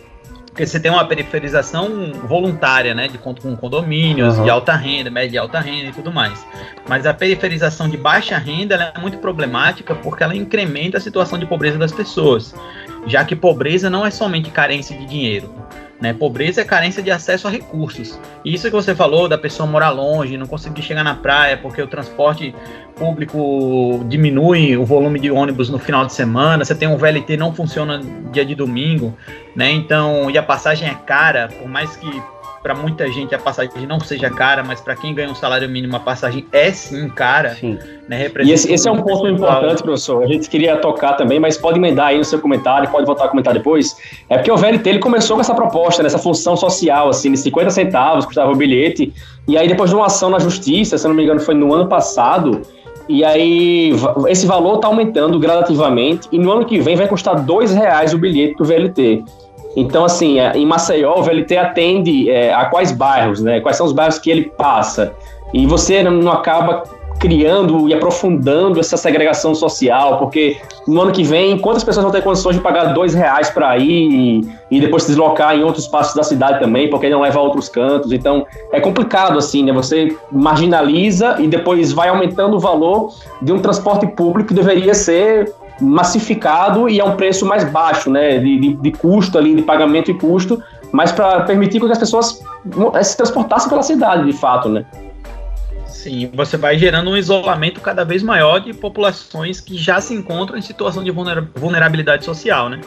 Porque você tem uma periferização voluntária, né, de conto com condomínios, uhum. de alta renda, média e alta renda e tudo mais. Mas a periferização de baixa renda é muito problemática porque ela incrementa a situação de pobreza das pessoas, já que pobreza não é somente carência de dinheiro. Né? Pobreza é carência de acesso a recursos. E isso que você falou da pessoa morar longe, não conseguir chegar na praia porque o transporte público diminui o volume de ônibus no final de semana, você tem um VLT não funciona dia de domingo, né? Então, e a passagem é cara, por mais que para muita gente a passagem não seja cara, mas para quem ganha um salário mínimo a passagem é sim cara. Sim. Né, e esse, esse é um ponto importante, professor. A gente queria tocar também, mas pode emendar aí no seu comentário, pode voltar a comentar depois. É porque o VLT ele começou com essa proposta, nessa função social, assim, de 50 centavos custava o bilhete, e aí depois de uma ação na justiça, se não me engano foi no ano passado, e aí esse valor está aumentando gradativamente, e no ano que vem vai custar dois reais o bilhete do VLT. Então, assim, é, em Maceió, o VLT atende é, a quais bairros, né? Quais são os bairros que ele passa. E você não acaba criando e aprofundando essa segregação social, porque no ano que vem, quantas pessoas vão ter condições de pagar dois reais para ir e, depois se deslocar em outros espaços da cidade também, porque não leva a outros cantos. Então, é complicado assim, né? Você marginaliza e depois vai aumentando o valor de um transporte público que deveria ser massificado e a um preço mais baixo, né, de, de, de custo ali, de pagamento e custo, mas para permitir que as pessoas se transportassem pela cidade, de fato, né. Sim, você vai gerando um isolamento cada vez maior de populações que já se encontram em situação de vulnerabilidade social, né?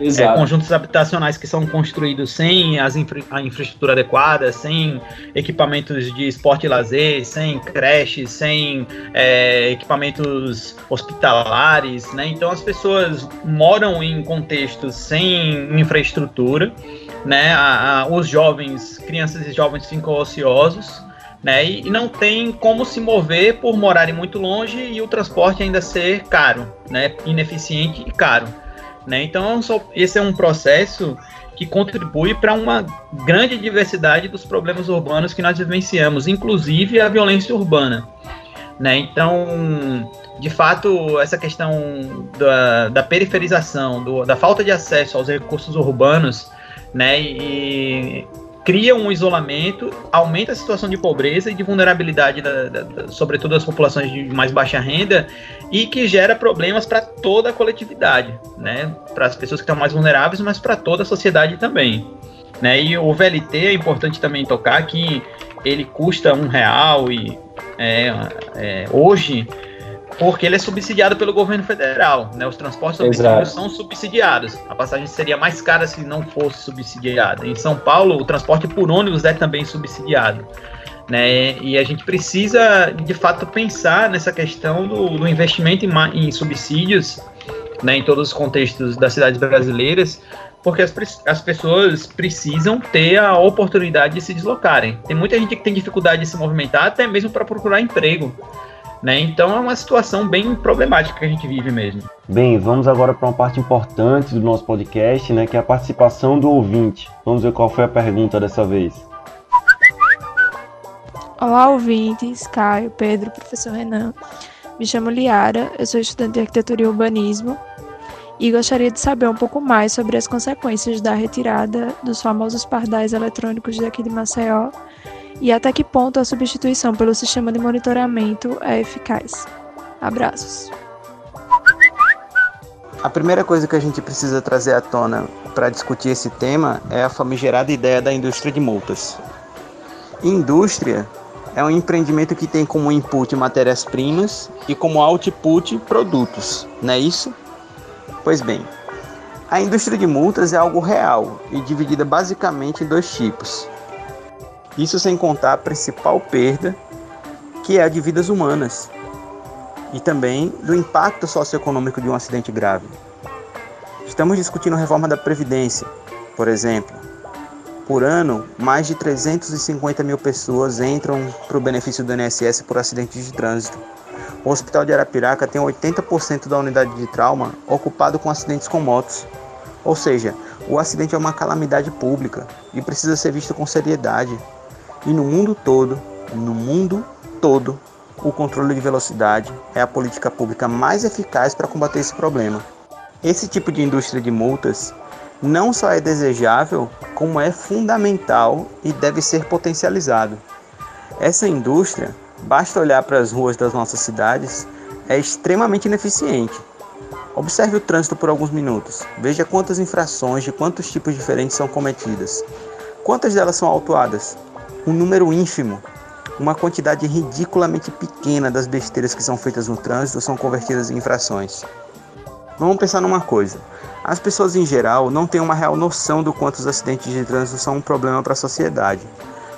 É, conjuntos habitacionais que são construídos sem as infra a infraestrutura adequada, sem equipamentos de esporte e lazer, sem creches, sem é, equipamentos hospitalares, né? Então as pessoas moram em contextos sem infraestrutura, né? A, a, os jovens, crianças e jovens ficam ociosos, né? E, e, não tem como se mover por morarem muito longe e o transporte ainda ser caro, né? Ineficiente e caro. Né? Então, esse é um processo que contribui para uma grande diversidade dos problemas urbanos que nós vivenciamos, inclusive a violência urbana. Né? Então, de fato, essa questão da, da periferização, do, da falta de acesso aos recursos urbanos, né, e cria um isolamento, aumenta a situação de pobreza e de vulnerabilidade, da, da, da, sobretudo das populações de mais baixa renda, e que gera problemas para toda a coletividade, né? Para as pessoas que estão mais vulneráveis, mas para toda a sociedade também. Né? E o VLT é importante também tocar que ele custa um real e é, é, hoje porque ele é subsidiado pelo governo federal, né? Os transportes públicos são subsidiados. A passagem seria mais cara se não fosse subsidiada. Em São Paulo, o transporte por ônibus é também subsidiado. Né? E a gente precisa, de fato, pensar nessa questão do, do investimento em, em, subsídios né, em todos os contextos das cidades brasileiras, porque as, as pessoas precisam ter a oportunidade de se deslocarem. Tem muita gente que tem dificuldade de se movimentar, até mesmo para procurar emprego. Né? Então é uma situação bem problemática que a gente vive mesmo. Bem, vamos agora para uma parte importante do nosso podcast, né, que é a participação do ouvinte. Vamos ver qual foi a pergunta dessa vez. Olá, ouvintes, Caio, Pedro, professor Renan. Me chamo Liara, eu sou estudante de arquitetura e urbanismo e gostaria de saber um pouco mais sobre as consequências da retirada dos famosos pardais eletrônicos daqui de Maceió e até que ponto a substituição pelo sistema de monitoramento é eficaz. Abraços. A primeira coisa que a gente precisa trazer à tona para discutir esse tema é a famigerada ideia da indústria de multas. Indústria é um empreendimento que tem como input matérias-primas e como output produtos, não é isso? Pois bem, a indústria de multas é algo real e dividida basicamente em dois tipos: isso sem contar a principal perda, que é a de vidas humanas e também do impacto socioeconômico de um acidente grave. Estamos discutindo a reforma da Previdência, por exemplo. Por ano, mais de 350 mil pessoas entram para o benefício do INSS por acidentes de trânsito. O Hospital de Arapiraca tem 80% da unidade de trauma ocupado com acidentes com motos. Ou seja, o acidente é uma calamidade pública e precisa ser visto com seriedade. E no mundo todo, no mundo todo, o controle de velocidade é a política pública mais eficaz para combater esse problema. Esse tipo de indústria de multas não só é desejável, como é fundamental e deve ser potencializado. Essa indústria, basta olhar para as ruas das nossas cidades, é extremamente ineficiente. Observe o trânsito por alguns minutos. Veja quantas infrações de quantos tipos diferentes são cometidas. Quantas delas são autuadas? Um número ínfimo. Uma quantidade ridiculamente pequena das besteiras que são feitas no trânsito são convertidas em infrações. Vamos pensar numa coisa. As pessoas em geral não têm uma real noção do quanto os acidentes de trânsito são um problema para a sociedade.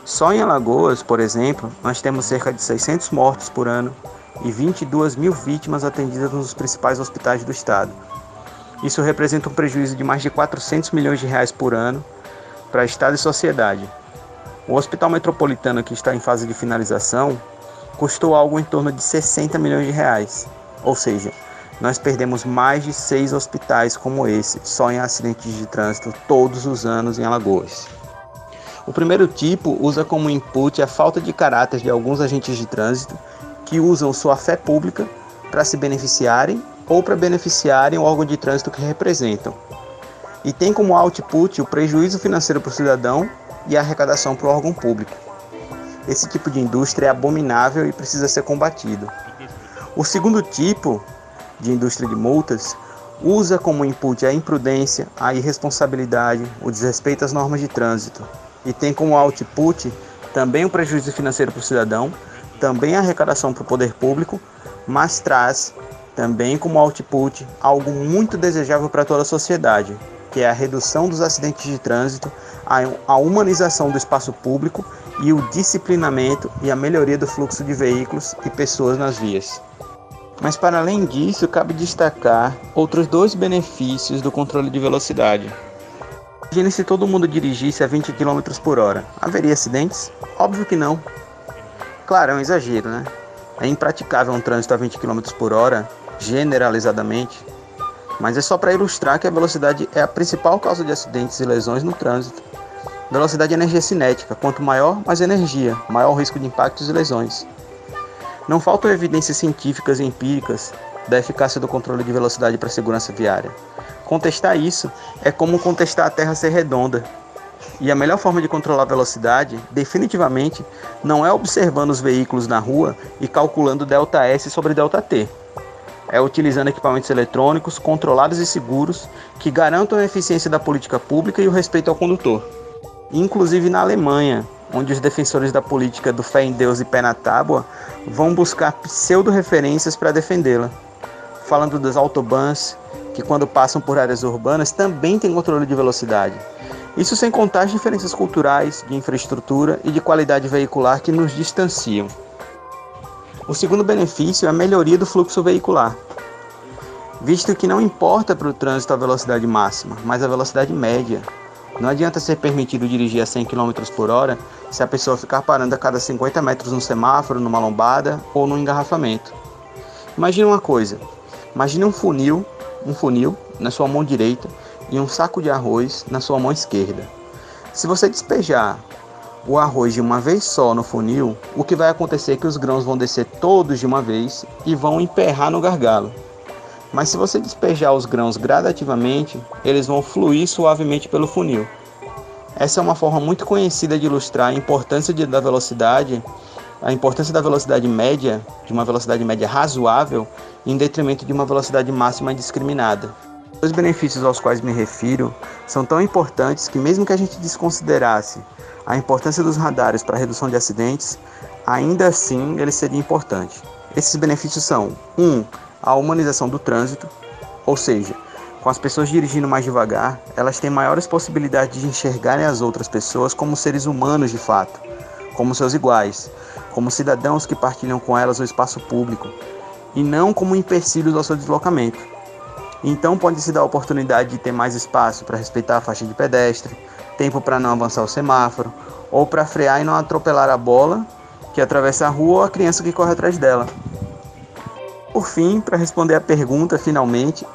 Só em Alagoas, por exemplo, nós temos cerca de 600 mortos por ano e 22 mil vítimas atendidas nos principais hospitais do estado. Isso representa um prejuízo de mais de 400 milhões de reais por ano para Estado e sociedade. O Hospital Metropolitano, que está em fase de finalização, custou algo em torno de 60 milhões de reais. Ou seja, nós perdemos mais de seis hospitais como esse, só em acidentes de trânsito, todos os anos em Alagoas. O primeiro tipo usa como input a falta de caráter de alguns agentes de trânsito que usam sua fé pública para se beneficiarem ou para beneficiarem o órgão de trânsito que representam. E tem como output o prejuízo financeiro para o cidadão e a arrecadação para o órgão público. Esse tipo de indústria é abominável e precisa ser combatido. O segundo tipo de indústria de multas usa como input a imprudência, a irresponsabilidade, o desrespeito às normas de trânsito e tem como output também o prejuízo financeiro para o cidadão, também a arrecadação para o poder público, mas traz também como output algo muito desejável para toda a sociedade, que é a redução dos acidentes de trânsito, a humanização do espaço público e o disciplinamento e a melhoria do fluxo de veículos e pessoas nas vias. Mas para além disso, cabe destacar outros dois benefícios do controle de velocidade. Imagine se todo mundo dirigisse a 20 km por hora. Haveria acidentes? Óbvio que não. Claro, é um exagero, né? É impraticável um trânsito a 20 km por hora, generalizadamente, mas é só para ilustrar que a velocidade é a principal causa de acidentes e lesões no trânsito. Velocidade é energia cinética, quanto maior, mais energia, maior risco de impactos e lesões. Não faltam evidências científicas e empíricas da eficácia do controle de velocidade para a segurança viária. Contestar isso é como contestar a Terra ser redonda. E a melhor forma de controlar a velocidade, definitivamente, não é observando os veículos na rua e calculando ΔS sobre ΔT é utilizando equipamentos eletrônicos controlados e seguros que garantam a eficiência da política pública e o respeito ao condutor. Inclusive na Alemanha, onde os defensores da política do fé em Deus e pé na tábua vão buscar pseudo-referências para defendê-la. Falando das autobahns, que quando passam por áreas urbanas também têm controle de velocidade. Isso sem contar as diferenças culturais, de infraestrutura e de qualidade veicular que nos distanciam. O segundo benefício é a melhoria do fluxo veicular, visto que não importa para o trânsito a velocidade máxima, mas a velocidade média. Não adianta ser permitido dirigir a 100 km por hora se a pessoa ficar parando a cada 50 metros no semáforo, numa lombada ou no engarrafamento. Imagine uma coisa: imagine um funil, um funil na sua mão direita e um saco de arroz na sua mão esquerda. Se você despejar o arroz de uma vez só no funil, o que vai acontecer é que os grãos vão descer todos de uma vez e vão emperrar no gargalo. Mas se você despejar os grãos gradativamente, eles vão fluir suavemente pelo funil. Essa é uma forma muito conhecida de ilustrar a importância de, da velocidade, a importância da velocidade média, de uma velocidade média razoável, em detrimento de uma velocidade máxima indiscriminada. Os benefícios aos quais me refiro são tão importantes que, mesmo que a gente desconsiderasse a importância dos radares para a redução de acidentes, ainda assim ele seria importante. Esses benefícios são: 1. Um, a humanização do trânsito, ou seja, com as pessoas dirigindo mais devagar, elas têm maiores possibilidades de enxergarem as outras pessoas como seres humanos de fato, como seus iguais, como cidadãos que partilham com elas o espaço público, e não como empecilhos ao seu deslocamento. Então pode-se dar a oportunidade de ter mais espaço para respeitar a faixa de pedestre, tempo para não avançar o semáforo, ou para frear e não atropelar a bola que atravessa a rua ou a criança que corre atrás dela. Por fim, para responder à pergunta, finalmente,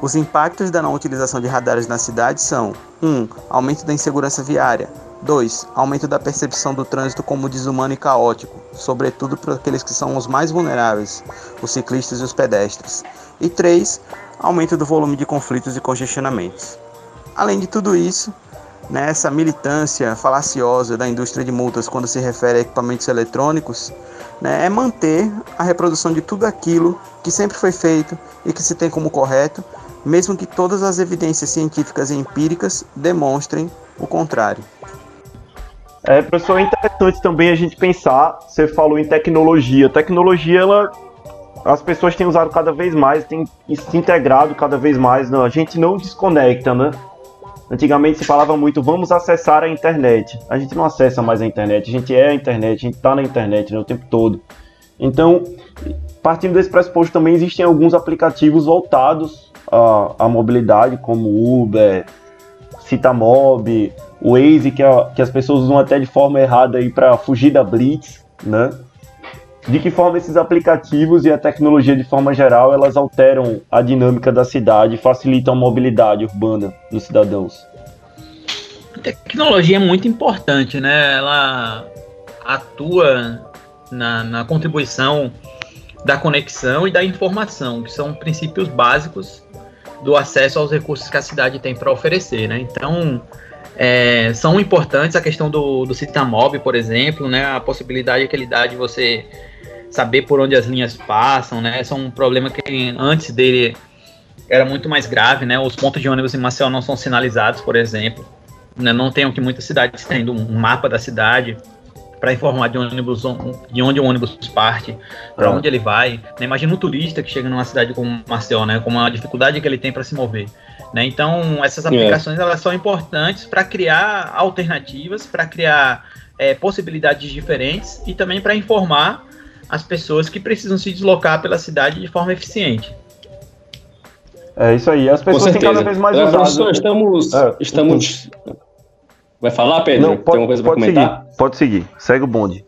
os impactos da não utilização de radares na cidade são 1. Um, aumento da insegurança viária. 2. Aumento da percepção do trânsito como desumano e caótico, sobretudo para aqueles que são os mais vulneráveis, os ciclistas e os pedestres. E 3. Aumento do volume de conflitos e congestionamentos. Além de tudo isso, né, essa militância falaciosa da indústria de multas quando se refere a equipamentos eletrônicos né, é manter a reprodução de tudo aquilo que sempre foi feito e que se tem como correto, mesmo que todas as evidências científicas e empíricas demonstrem o contrário. É, professor, é interessante também a gente pensar, você falou em tecnologia. Tecnologia, ela, as pessoas têm usado cada vez mais, têm se integrado cada vez mais. Não, a gente não desconecta, né? Antigamente se falava muito, vamos acessar a internet. A gente não acessa mais a internet, a gente é a internet, a gente está na internet né, o tempo todo. Então, partindo desse pressuposto, também existem alguns aplicativos voltados à, à mobilidade, como Uber, Citamob, Waze, que, a, que as pessoas usam até de forma errada para fugir da Blitz, né? De que forma esses aplicativos e a tecnologia de forma geral elas alteram a dinâmica da cidade e facilitam a mobilidade urbana dos cidadãos? A tecnologia é muito importante, né? Ela atua na, na contribuição da conexão e da informação, que são princípios básicos do acesso aos recursos que a cidade tem para oferecer, né? Então, é, são importantes a questão do, do Citamob, por exemplo, né? A possibilidade que ele dá de você saber por onde as linhas passam, né? Esse é um problema que antes dele era muito mais grave, né? Os pontos de ônibus em Maceió não são sinalizados, por exemplo. Né? Não tem o que muitas cidades têm, um mapa da cidade para informar de, ônibus, de onde o ônibus parte, para onde ele vai. Né? Imagina um turista que chega numa cidade como Maceió, né? Com a dificuldade que ele tem para se mover. Né? Então, essas é. aplicações é. elas são importantes para criar alternativas, para criar é, possibilidades diferentes e também para informar as pessoas que precisam se deslocar pela cidade de forma eficiente. É isso aí, as pessoas têm cada vez mais usado. Estamos, é, estamos... Vai falar, Pedro? Não, pode, Tem alguma coisa para comentar? Seguir, pode seguir, segue o bonde.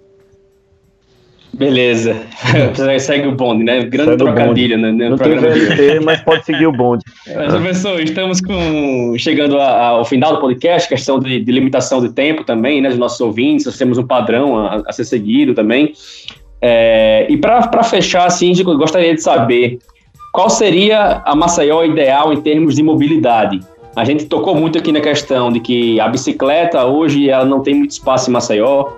Beleza. <laughs> Segue o bonde, né? Grande Segue trocadilho né? no Não tem VLT, mas pode seguir o bonde. <laughs> Mas, professor, estamos com, chegando ao final do podcast, questão de, de, limitação de tempo também, né? Dos nossos ouvintes, nós temos um padrão a, a ser seguido também. É, e para fechar, assim, eu gostaria de saber qual seria a Maceió ideal em termos de mobilidade. A gente tocou muito aqui na questão de que a bicicleta hoje ela não tem muito espaço em Maceió,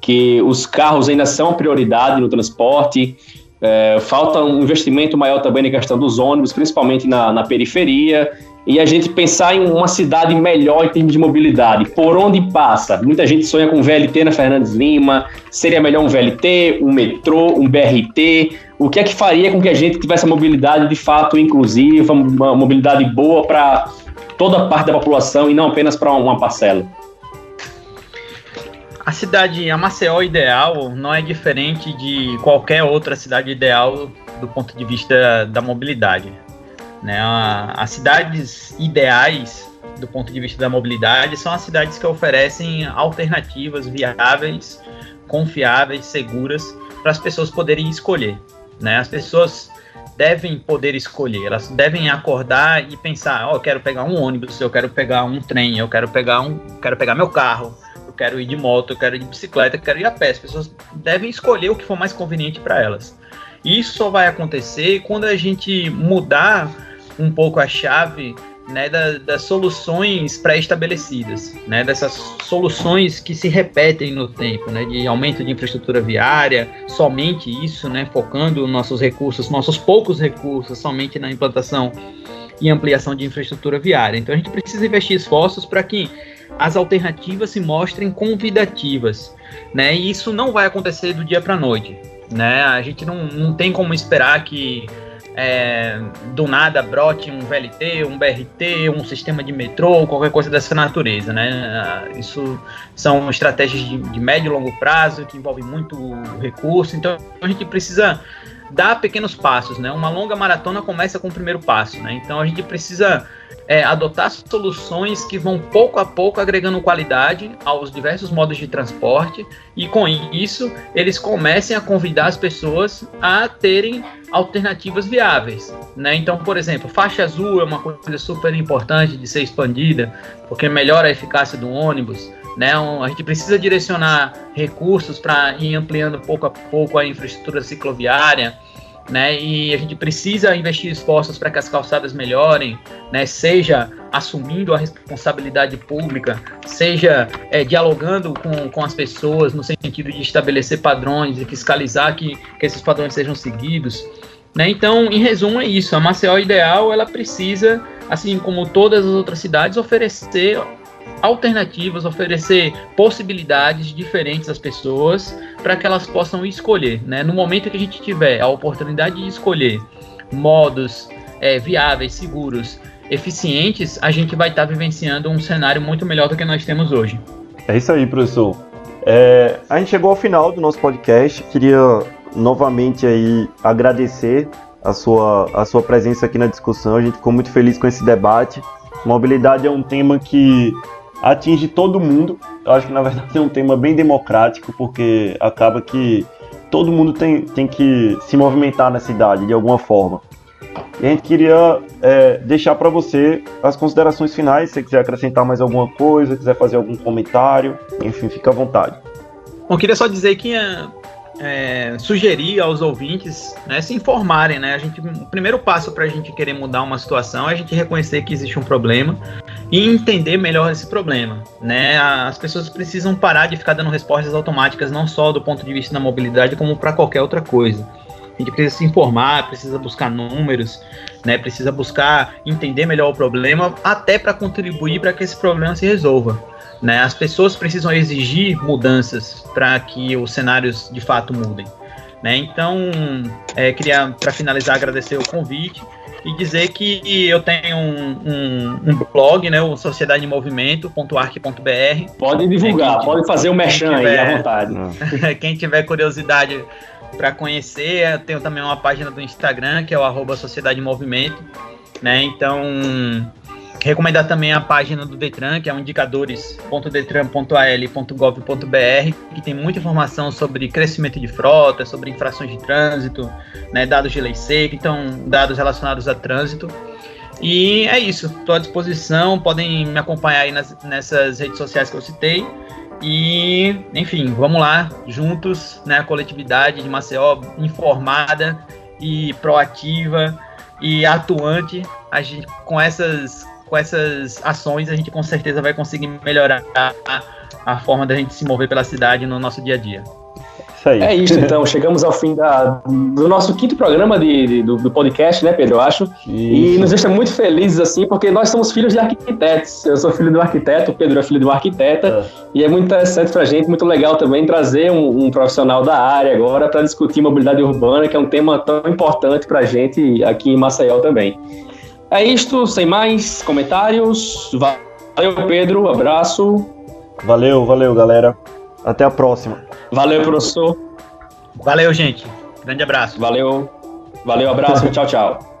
que os carros ainda são prioridade no transporte. É, falta um investimento maior também na questão dos ônibus, principalmente na, na periferia, e a gente pensar em uma cidade melhor em termos de mobilidade. Por onde passa? Muita gente sonha com VLT na Fernandes Lima. Seria melhor um VLT, um metrô, um BRT? O que é que faria com que a gente tivesse a mobilidade de fato inclusiva, uma mobilidade boa para toda parte da população e não apenas para uma parcela? A cidade, a Maceió ideal não é diferente de qualquer outra cidade ideal do ponto de vista da mobilidade. Né? As cidades ideais do ponto de vista da mobilidade são as cidades que oferecem alternativas viáveis, confiáveis, seguras para as pessoas poderem escolher. Né? As pessoas devem poder escolher, elas devem acordar e pensar, ó, oh, eu quero pegar um ônibus, eu quero pegar um trem, eu quero pegar um, quero pegar meu carro, quero ir de moto, eu quero ir de bicicleta, eu quero ir a pé. As pessoas devem escolher o que for mais conveniente para elas. Isso só vai acontecer quando a gente mudar um pouco a chave né, da, das soluções pré-estabelecidas, né, dessas soluções que se repetem no tempo, né, de aumento de infraestrutura viária, somente isso, né, focando nossos recursos, nossos poucos recursos, somente na implantação e ampliação de infraestrutura viária. Então a gente precisa investir esforços para que as alternativas se mostrem convidativas, né? E isso não vai acontecer do dia para a noite, né? A gente não, não tem como esperar que é, do nada brote um VLT, um BRT, um sistema de metrô, qualquer coisa dessa natureza, né? Isso são estratégias de, de médio e longo prazo que envolvem muito recurso, então a gente precisa dar pequenos passos, né? Uma longa maratona começa com o primeiro passo, né? Então a gente precisa é, adotar soluções que vão pouco a pouco agregando qualidade aos diversos modos de transporte e com isso eles comecem a convidar as pessoas a terem alternativas viáveis, né? Então, por exemplo, faixa azul é uma coisa super importante de ser expandida porque melhora a eficácia do ônibus. Né, a gente precisa direcionar recursos para ir ampliando pouco a pouco a infraestrutura cicloviária, né? E a gente precisa investir esforços para que as calçadas melhorem, né? Seja assumindo a responsabilidade pública, seja é, dialogando com, com as pessoas no sentido de estabelecer padrões e fiscalizar que, que esses padrões sejam seguidos. Né? Então, em resumo, é isso. A Maceió Ideal ela precisa, assim como todas as outras cidades, oferecer alternativas, oferecer possibilidades diferentes às pessoas para que elas possam escolher. Né? No momento que a gente tiver a oportunidade de escolher modos é, viáveis, seguros, eficientes, a gente vai estar tá vivenciando um cenário muito melhor do que nós temos hoje. É isso aí, professor. É, a gente chegou ao final do nosso podcast. Queria novamente aí agradecer a sua, a sua presença aqui na discussão. A gente ficou muito feliz com esse debate. Mobilidade é um tema que atinge todo mundo. Eu acho que na verdade é um tema bem democrático, porque acaba que todo mundo tem, tem que se movimentar na cidade de alguma forma. E a gente queria é, deixar para você as considerações finais, se você quiser acrescentar mais alguma coisa, quiser fazer algum comentário, enfim, fica à vontade. Bom, queria só dizer que é, sugerir aos ouvintes né, se informarem, né? A gente, o primeiro passo para a gente querer mudar uma situação é a gente reconhecer que existe um problema e entender melhor esse problema, né? As pessoas precisam parar de ficar dando respostas automáticas, não só do ponto de vista da mobilidade, como para qualquer outra coisa. A gente precisa se informar, precisa buscar números, né? Precisa buscar entender melhor o problema, até para contribuir para que esse problema se resolva. Né? As pessoas precisam exigir mudanças para que os cenários de fato mudem. Né? Então, é, queria, para finalizar, agradecer o convite e dizer que eu tenho um, um, um blog, né, o sociedademovimento.arc.br. Pode divulgar, pode fazer o um merchan tiver, aí à vontade. <laughs> quem tiver curiosidade para conhecer, eu tenho também uma página do Instagram, que é o arroba Sociedade Movimento. Né? Então, Recomendar também a página do Detran, que é o indicadores.detran.al.gov.br, que tem muita informação sobre crescimento de frota, sobre infrações de trânsito, né, dados de lei seca, então dados relacionados a trânsito. E é isso, estou à disposição, podem me acompanhar aí nas, nessas redes sociais que eu citei. E, enfim, vamos lá, juntos, né, a coletividade de Maceió informada e proativa e atuante, a gente com essas com essas ações a gente com certeza vai conseguir melhorar a, a forma da gente se mover pela cidade no nosso dia a dia. Isso aí. É isso, então. Chegamos ao fim da, do nosso quinto programa de, de do, do, podcast, né, Pedro? Eu acho. Isso. E nos deixa muito felizes, assim, porque nós somos filhos de arquitetos. Eu sou filho de um arquiteto, o Pedro é filho de um arquiteta. É. E é muito interessante pra gente, muito legal também trazer um, um profissional da área agora para discutir mobilidade urbana, que é um tema tão importante pra gente aqui em Maceió também. É isto, sem mais comentários. Valeu, Pedro. Abraço. Valeu, valeu, galera. Até a próxima. Valeu, professor. Valeu, gente. Grande abraço. Valeu. Valeu, abraço. tchau, tchau.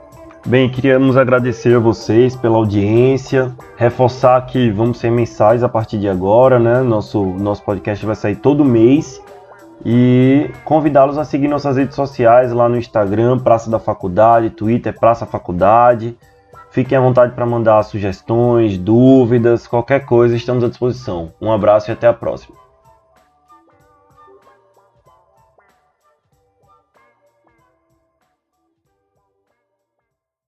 Bem, queríamos agradecer a vocês pela audiência, reforçar que vamos ser mensais a partir de agora, né? Nosso, nosso podcast vai sair todo mês e convidá-los a seguir nossas redes sociais lá no Instagram, Praça da Faculdade, Twitter, Praça Faculdade. Fiquem à vontade para mandar sugestões, dúvidas, qualquer coisa, estamos à disposição. Um abraço e até a próxima.